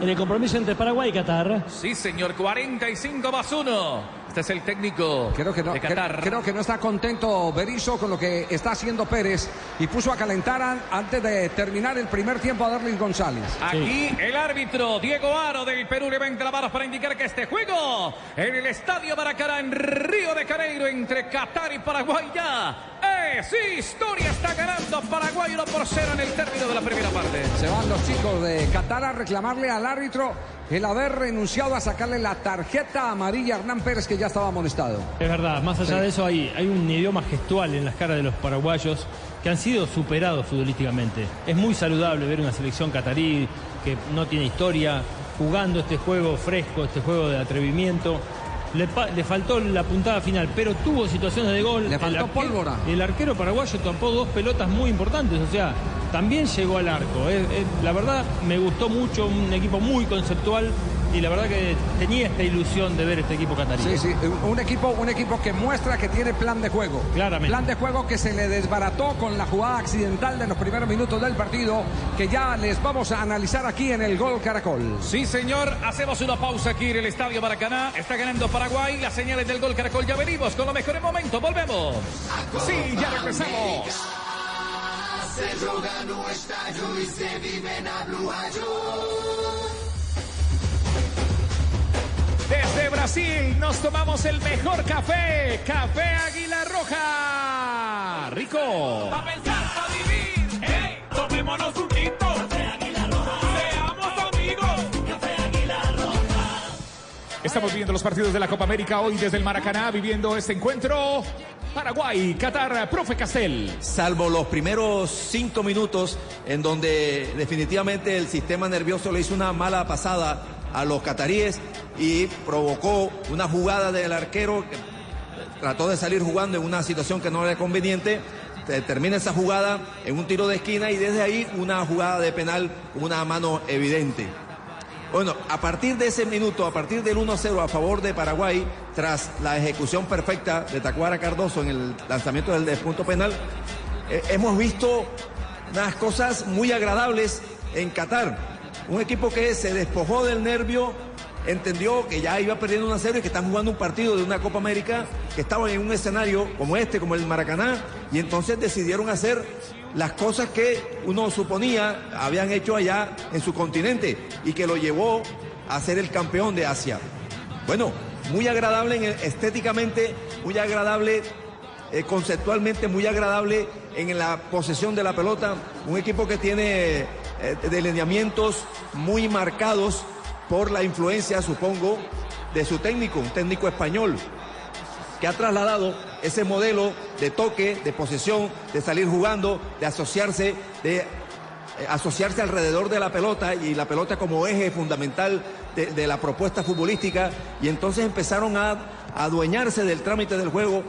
en el compromiso entre Paraguay y Qatar. Sí, señor, 45 más 1. Este es el técnico Creo que, no, de Qatar. cre- creo que no está contento Berizzo con lo que está haciendo Pérez y puso a calentar an- antes de terminar el primer tiempo a Darling González. Aquí el árbitro Diego Aro del Perú levanta la mano para indicar que este juego en el Estadio Maracaná en Río de Janeiro entre Qatar y Paraguay ya es historia. Está ganando Paraguay 1 por 0 en el término de la primera parte. Se van los chicos de Qatar a reclamarle al árbitro el haber renunciado a sacarle la tarjeta amarilla a Hernán Pérez que ya estaba amonestado. Es verdad, más allá Sí. de eso hay, hay un idioma gestual en las caras de los paraguayos que han sido superados futbolísticamente. Es muy saludable ver una selección catarí que no tiene historia, jugando este juego fresco, este juego de atrevimiento. Le, faltó la puntada final, pero tuvo situaciones de gol. Le faltó El pólvora. El arquero paraguayo tapó dos pelotas muy importantes, o sea, también llegó al arco. La verdad me gustó mucho, un equipo muy conceptual y la verdad que tenía esta ilusión de ver este equipo catarí. Sí, sí, un equipo, un equipo que muestra que tiene plan de juego. Claramente. Plan de juego que se le desbarató con la jugada accidental de los primeros minutos del partido, que ya les vamos a analizar aquí en el Gol Caracol. Sí, señor. Hacemos una pausa aquí en el Estadio Maracaná. Está ganando Paraguay. Las señales del gol Caracol. Ya venimos con los mejores momentos. Volvemos. Sí, ya regresamos. Se joga no estádio e se vive na Blue Desde Brasil nos tomamos el mejor café. Café Águila Roja. Rico. Pa' pensar, pa' vivir. ¡Ey! Tomémonos un tinto. Café Águila Roja. Seamos amigos. Café Águila Roja. Estamos viendo los partidos de la Copa América hoy desde el Maracaná, viviendo este encuentro. Paraguay, Qatar, profe Castel. salvo los primeros cinco minutos en donde definitivamente el sistema nervioso le hizo una mala pasada a los cataríes y provocó una jugada del arquero que trató de salir jugando en una situación que no era conveniente. Te- Termina esa jugada en un tiro de esquina y desde ahí una jugada de penal una mano evidente. Bueno, a partir de ese minuto, a partir del 1-0 a favor de Paraguay, tras la ejecución perfecta de Tacuara Cardoso en el lanzamiento del, del punto penal, eh, hemos visto unas cosas muy agradables en Qatar. Un equipo que se despojó del nervio, entendió que ya iba perdiendo una serie, que están jugando un partido de una Copa América, que estaban en un escenario como este, como el Maracaná, y entonces decidieron hacer las cosas que uno suponía habían hecho allá en su continente y que lo llevó a ser el campeón de Asia. Bueno, muy agradable estéticamente, muy agradable eh, conceptualmente, muy agradable en la posesión de la pelota. Un equipo que tiene eh, delineamientos muy marcados por la influencia, supongo, de su técnico, un técnico español que ha trasladado ese modelo de toque, de posesión, de salir jugando, de asociarse, de eh, asociarse alrededor de la pelota y la pelota como eje fundamental de, la propuesta futbolística y entonces empezaron a adueñarse del trámite del juego,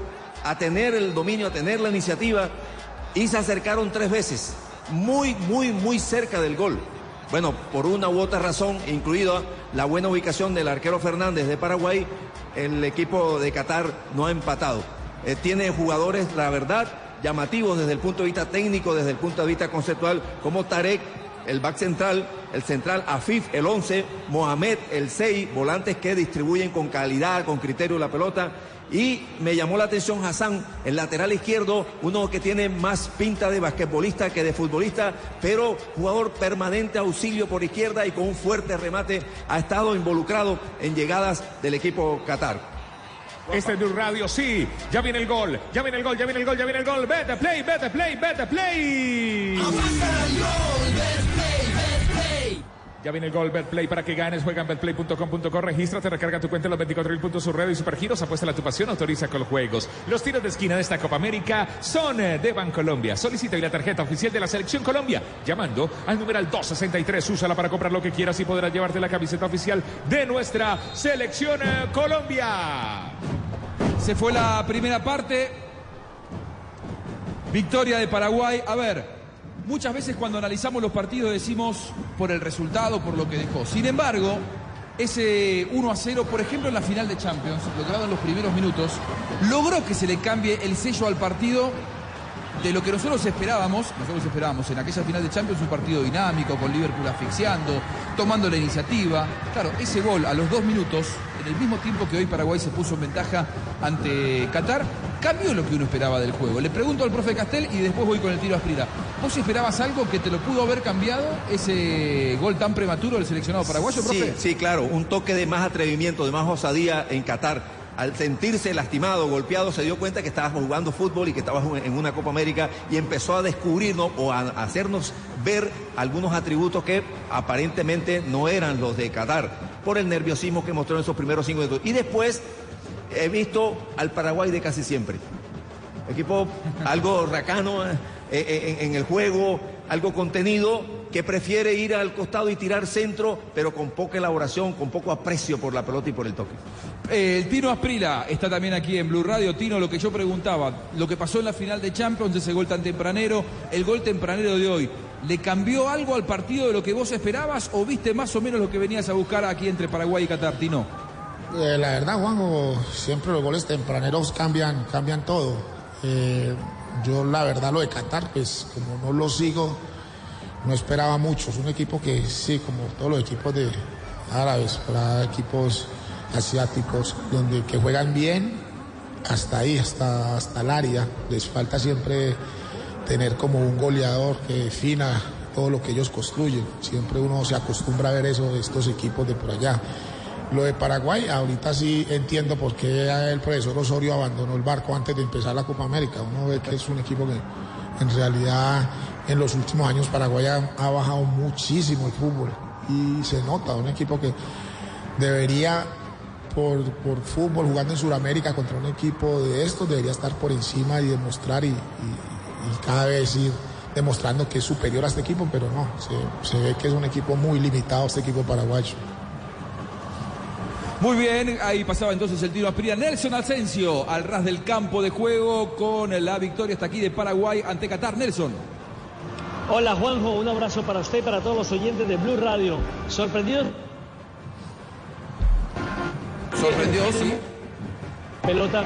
a tener el dominio, a tener la iniciativa y se acercaron tres veces, muy, muy, muy cerca del gol. Bueno, por una u otra razón, incluida la buena ubicación del arquero Fernández de Paraguay, el equipo de Qatar no ha empatado. Eh, tiene jugadores, la verdad, llamativos desde el punto de vista técnico, desde el punto de vista conceptual, como Tarek, el back central, el central Afif, el 11, Mohamed, el 6, volantes que distribuyen con calidad, con criterio la pelota. Y me llamó la atención Hassan, el lateral izquierdo, uno que tiene más pinta de basquetbolista que de futbolista, pero jugador permanente, auxilio por izquierda y con un fuerte remate, ha estado involucrado en llegadas del equipo Qatar. Este es Blue Radio, sí. Ya viene el gol, ya viene el gol, ya viene el gol, ya viene el gol. Vete play, vete play, vete play. Ya viene el gol Betplay para que ganes. Juega en betplay.com.co. Regístrate, recarga tu cuenta en los 24 mil puntos su red y supergiros. Apuesta a tu pasión, autoriza con los juegos. Los tiros de esquina de esta Copa América son eh, de Bancolombia. Solicita hoy la tarjeta oficial de la Selección Colombia. Llamando al numeral 263. Úsala para comprar lo que quieras y podrás llevarte la camiseta oficial de nuestra Selección eh, Colombia. Se fue la primera parte. Victoria de Paraguay. A ver, muchas veces cuando analizamos los partidos decimos por el resultado, por lo que dejó. Sin embargo, ese 1 a 0, por ejemplo, en la final de Champions, logrado en los primeros minutos, logró que se le cambie el sello al partido de lo que nosotros esperábamos, nosotros esperábamos en aquella final de Champions un partido dinámico, con Liverpool asfixiando, tomando la iniciativa. Claro, ese gol a los dos minutos, en el mismo tiempo que hoy Paraguay se puso en ventaja ante Qatar, cambió lo que uno esperaba del juego. Le pregunto al profe Castel y después voy con el tiro a Asprila. ¿Vos esperabas algo que te lo pudo haber cambiado ese gol tan prematuro del seleccionado paraguayo, profe? Sí, sí, claro, un toque de más atrevimiento, de más osadía en Qatar. Al sentirse lastimado, golpeado, se dio cuenta que estaba jugando fútbol y que estaba en una Copa América y empezó a descubrirnos o a hacernos ver algunos atributos que aparentemente no eran los de Qatar por el nerviosismo que mostró en esos primeros cinco minutos. Y después he visto al Paraguay de casi siempre. Equipo algo racano eh, eh, en, en el juego, algo contenido, que prefiere ir al costado y tirar centro, pero con poca elaboración, con poco aprecio por la pelota y por el toque. Eh, el Tino Asprila está también aquí en Blue Radio. Tino, lo que yo preguntaba, lo que pasó en la final de Champions, ese gol tan tempranero, el gol tempranero de hoy, ¿le cambió algo al partido de lo que vos esperabas o viste más o menos lo que venías a buscar aquí entre Paraguay y Qatar, Tino? Eh, la verdad, Juanjo, siempre los goles tempraneros cambian, cambian todo. Eh, yo la verdad lo de Qatar, pues como no lo sigo, no esperaba mucho. Es un equipo que sí, como todos los equipos de árabes, para equipos asiáticos, donde que juegan bien hasta ahí, hasta, hasta el área. Les falta siempre tener como un goleador que defina todo lo que ellos construyen. Siempre uno se acostumbra a ver eso de estos equipos de por allá. Lo de Paraguay, ahorita sí entiendo por qué el profesor Osorio abandonó el barco antes de empezar la Copa América. Uno ve que es un equipo que en realidad en los últimos años Paraguay ha, bajado muchísimo el fútbol y se nota, un equipo que debería por, por, fútbol jugando en Sudamérica contra un equipo de estos debería estar por encima y demostrar y cada vez ir demostrando que es superior a este equipo, pero no, se, se ve que es un equipo muy limitado este equipo paraguayo. Muy bien, ahí pasaba entonces el tiro a Asprila. Nelson Asensio al ras del campo de juego con la victoria hasta aquí de Paraguay ante Qatar. Nelson. Hola Juanjo, un abrazo para usted y para todos los oyentes de Blue Radio. ¿Sorprendido? Sorprendió, sí. Pelota.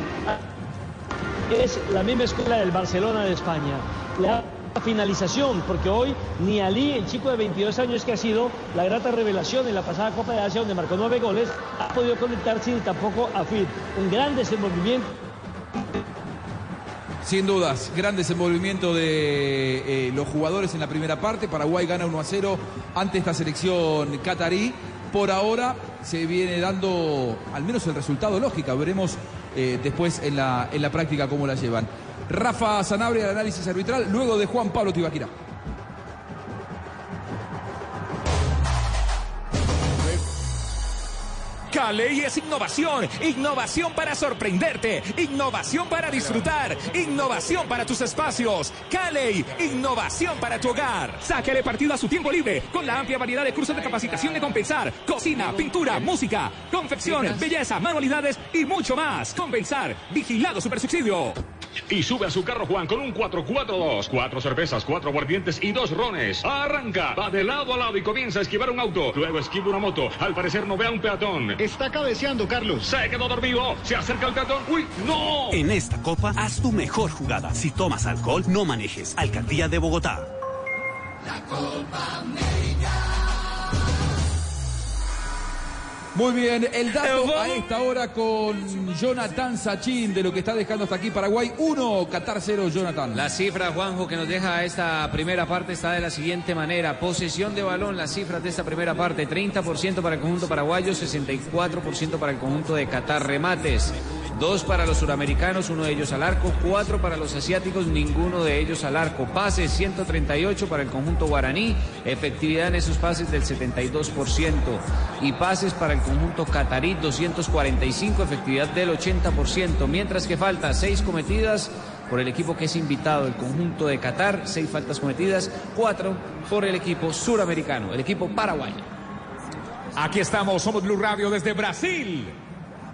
Es la misma escuela del Barcelona de España. La finalización, porque hoy ni Ali, el chico de 22 años que ha sido la grata revelación en la pasada Copa de Asia, donde marcó nueve goles, ha podido conectarse ni tampoco a Fit. Un gran desenvolvimiento. Sin dudas, gran desenvolvimiento de eh, los jugadores en la primera parte. Paraguay gana 1 a 0 ante esta selección catarí. Por ahora se viene dando al menos el resultado lógica. Veremos eh, después en la, en la práctica cómo la llevan. Rafa Sanabria, el análisis arbitral, luego de Juan Pablo Tibaquira. Caley es innovación, innovación para sorprenderte, innovación para disfrutar, innovación para tus espacios. Caley, innovación para tu hogar. Sáquele partido a su tiempo libre con la amplia variedad de cursos de capacitación de Compensar, cocina, pintura, música, confección, belleza, manualidades y mucho más. Compensar, vigilado supersubsidio. Y sube a su carro Juan con un 442. Cuatro cervezas, cuatro aguardientes y dos rones. Arranca, va de lado a lado y comienza a esquivar un auto. Luego esquiva una moto. Al parecer no ve a un peatón. Está cabeceando, Carlos. Se quedó dormido. Se acerca el peatón. ¡Uy, no! En esta copa, haz tu mejor jugada. Si tomas alcohol, no manejes. Alcaldía de Bogotá. La Copa América. Muy bien, el dato a esta hora con Jonathan Sachin de lo que está dejando hasta aquí Paraguay 1, Qatar 0, Jonathan. La cifra, Juanjo, que nos deja esta primera parte está de la siguiente manera. Posesión de balón, las cifras de esta primera parte, 30% para el conjunto paraguayo, 64% para el conjunto de Qatar. Remates, dos para los suramericanos, uno de ellos al arco, cuatro para los asiáticos, ninguno de ellos al arco. Pases, 138 para el conjunto guaraní, efectividad en esos pases del 72%. Y pases para el conjunto catarí 245, efectividad del 80%, mientras que falta seis cometidas por el equipo que es invitado, el conjunto de Qatar, seis faltas cometidas, cuatro por el equipo suramericano, el equipo paraguayo. Aquí estamos, somos Blue Radio desde Brasil.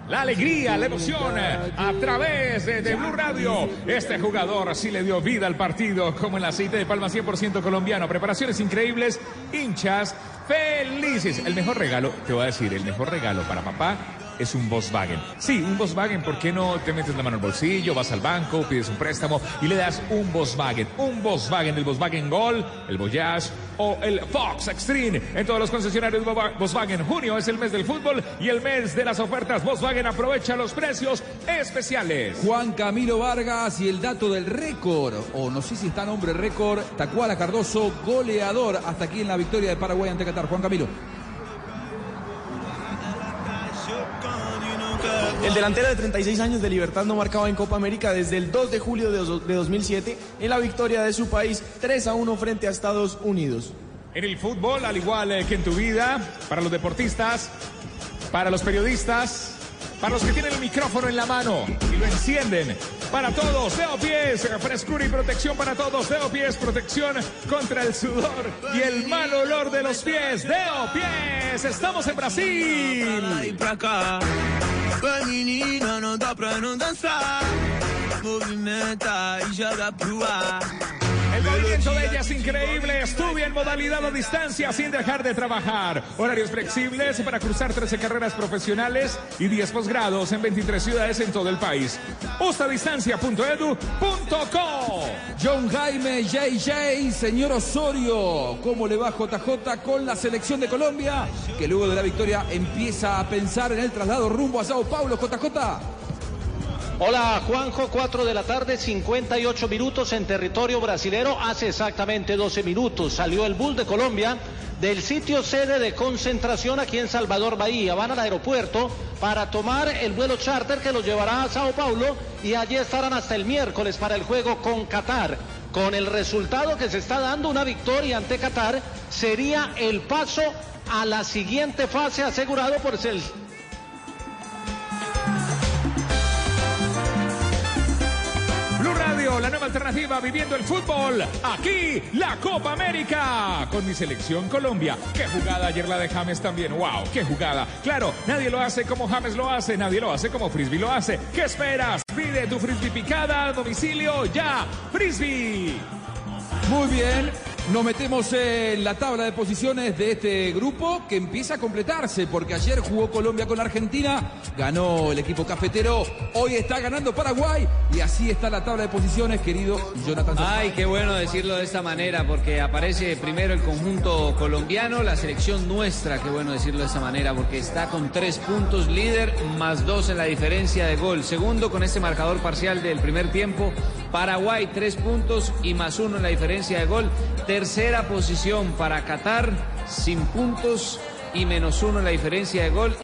La alegría, la emoción a través de, Blue Radio. Este jugador sí le dio vida al partido, como el aceite de palma 100% colombiano. Preparaciones increíbles, hinchas felices. El mejor regalo, te voy a decir, el mejor regalo para papá es un Volkswagen. Sí, un Volkswagen, ¿por qué no te metes la mano al bolsillo, vas al banco, pides un préstamo y le das un Volkswagen? Un Volkswagen, el Volkswagen Gol, el Voyage o el Fox Extreme. En todos los concesionarios Volkswagen, junio es el mes del fútbol y el mes de las ofertas. Volkswagen aprovecha los precios especiales. Juan Camilo Vargas y el dato del récord, o no sé si está nombre récord, Tacuara Cardoso, goleador hasta aquí en la victoria de Paraguay ante Qatar. Juan Camilo. El delantero de 36 años de Libertad no marcaba en Copa América desde el 2 de julio de dos- de 2007 en la victoria de su país 3 a 1 frente a Estados Unidos. En el fútbol, al igual eh, que en tu vida, para los deportistas, para los periodistas, para los que tienen el micrófono en la mano y lo encienden. Para todos, Deo Pies, frescura y protección para todos. Deo Pies, protección contra el sudor y el mal olor de los pies. Deo Pies, estamos en Brasil. Movimenta e joga pro ar. El movimiento de ella es increíble. Estudia en modalidad a distancia sin dejar de trabajar. Horarios flexibles para cruzar 13 carreras profesionales y 10 posgrados en 23 ciudades en todo el país. Ustadistancia.edu.co John Jaime, JJ, señor Osorio, ¿cómo le va JJ con la selección de Colombia? Que luego de la victoria empieza a pensar en el traslado rumbo a Sao Paulo, JJ. Hola Juanjo, 4 de la tarde, 58 minutos en territorio brasilero. Hace exactamente 12 minutos salió el Bull de Colombia del sitio sede de concentración aquí en Salvador Bahía. Van al aeropuerto para tomar el vuelo charter que los llevará a Sao Paulo y allí estarán hasta el miércoles para el juego con Qatar. Con el resultado que se está dando, una victoria ante Qatar sería el paso a la siguiente fase asegurado por el La nueva alternativa viviendo el fútbol. Aquí, la Copa América. Con mi selección Colombia. Qué jugada ayer la de James también. Wow, qué jugada. Claro, nadie lo hace como James lo hace. Nadie lo hace como Frisbee lo hace. ¿Qué esperas? Pide tu Frisbee picada domicilio ya. Frisbee. Muy bien, nos metemos en la tabla de posiciones de este grupo que empieza a completarse porque ayer jugó Colombia con Argentina, ganó el equipo cafetero, hoy está ganando Paraguay y así está la tabla de posiciones, querido Jonathan. Ay, qué bueno decirlo de esta manera, porque aparece primero el conjunto colombiano, la selección nuestra, qué bueno decirlo de esta manera, porque está con tres puntos líder, más dos en la diferencia de gol. Segundo, con este marcador parcial del primer tiempo, Paraguay tres puntos y más uno en la diferencia de gol. Tercera posición para Qatar, sin puntos y menos uno en la diferencia de gol.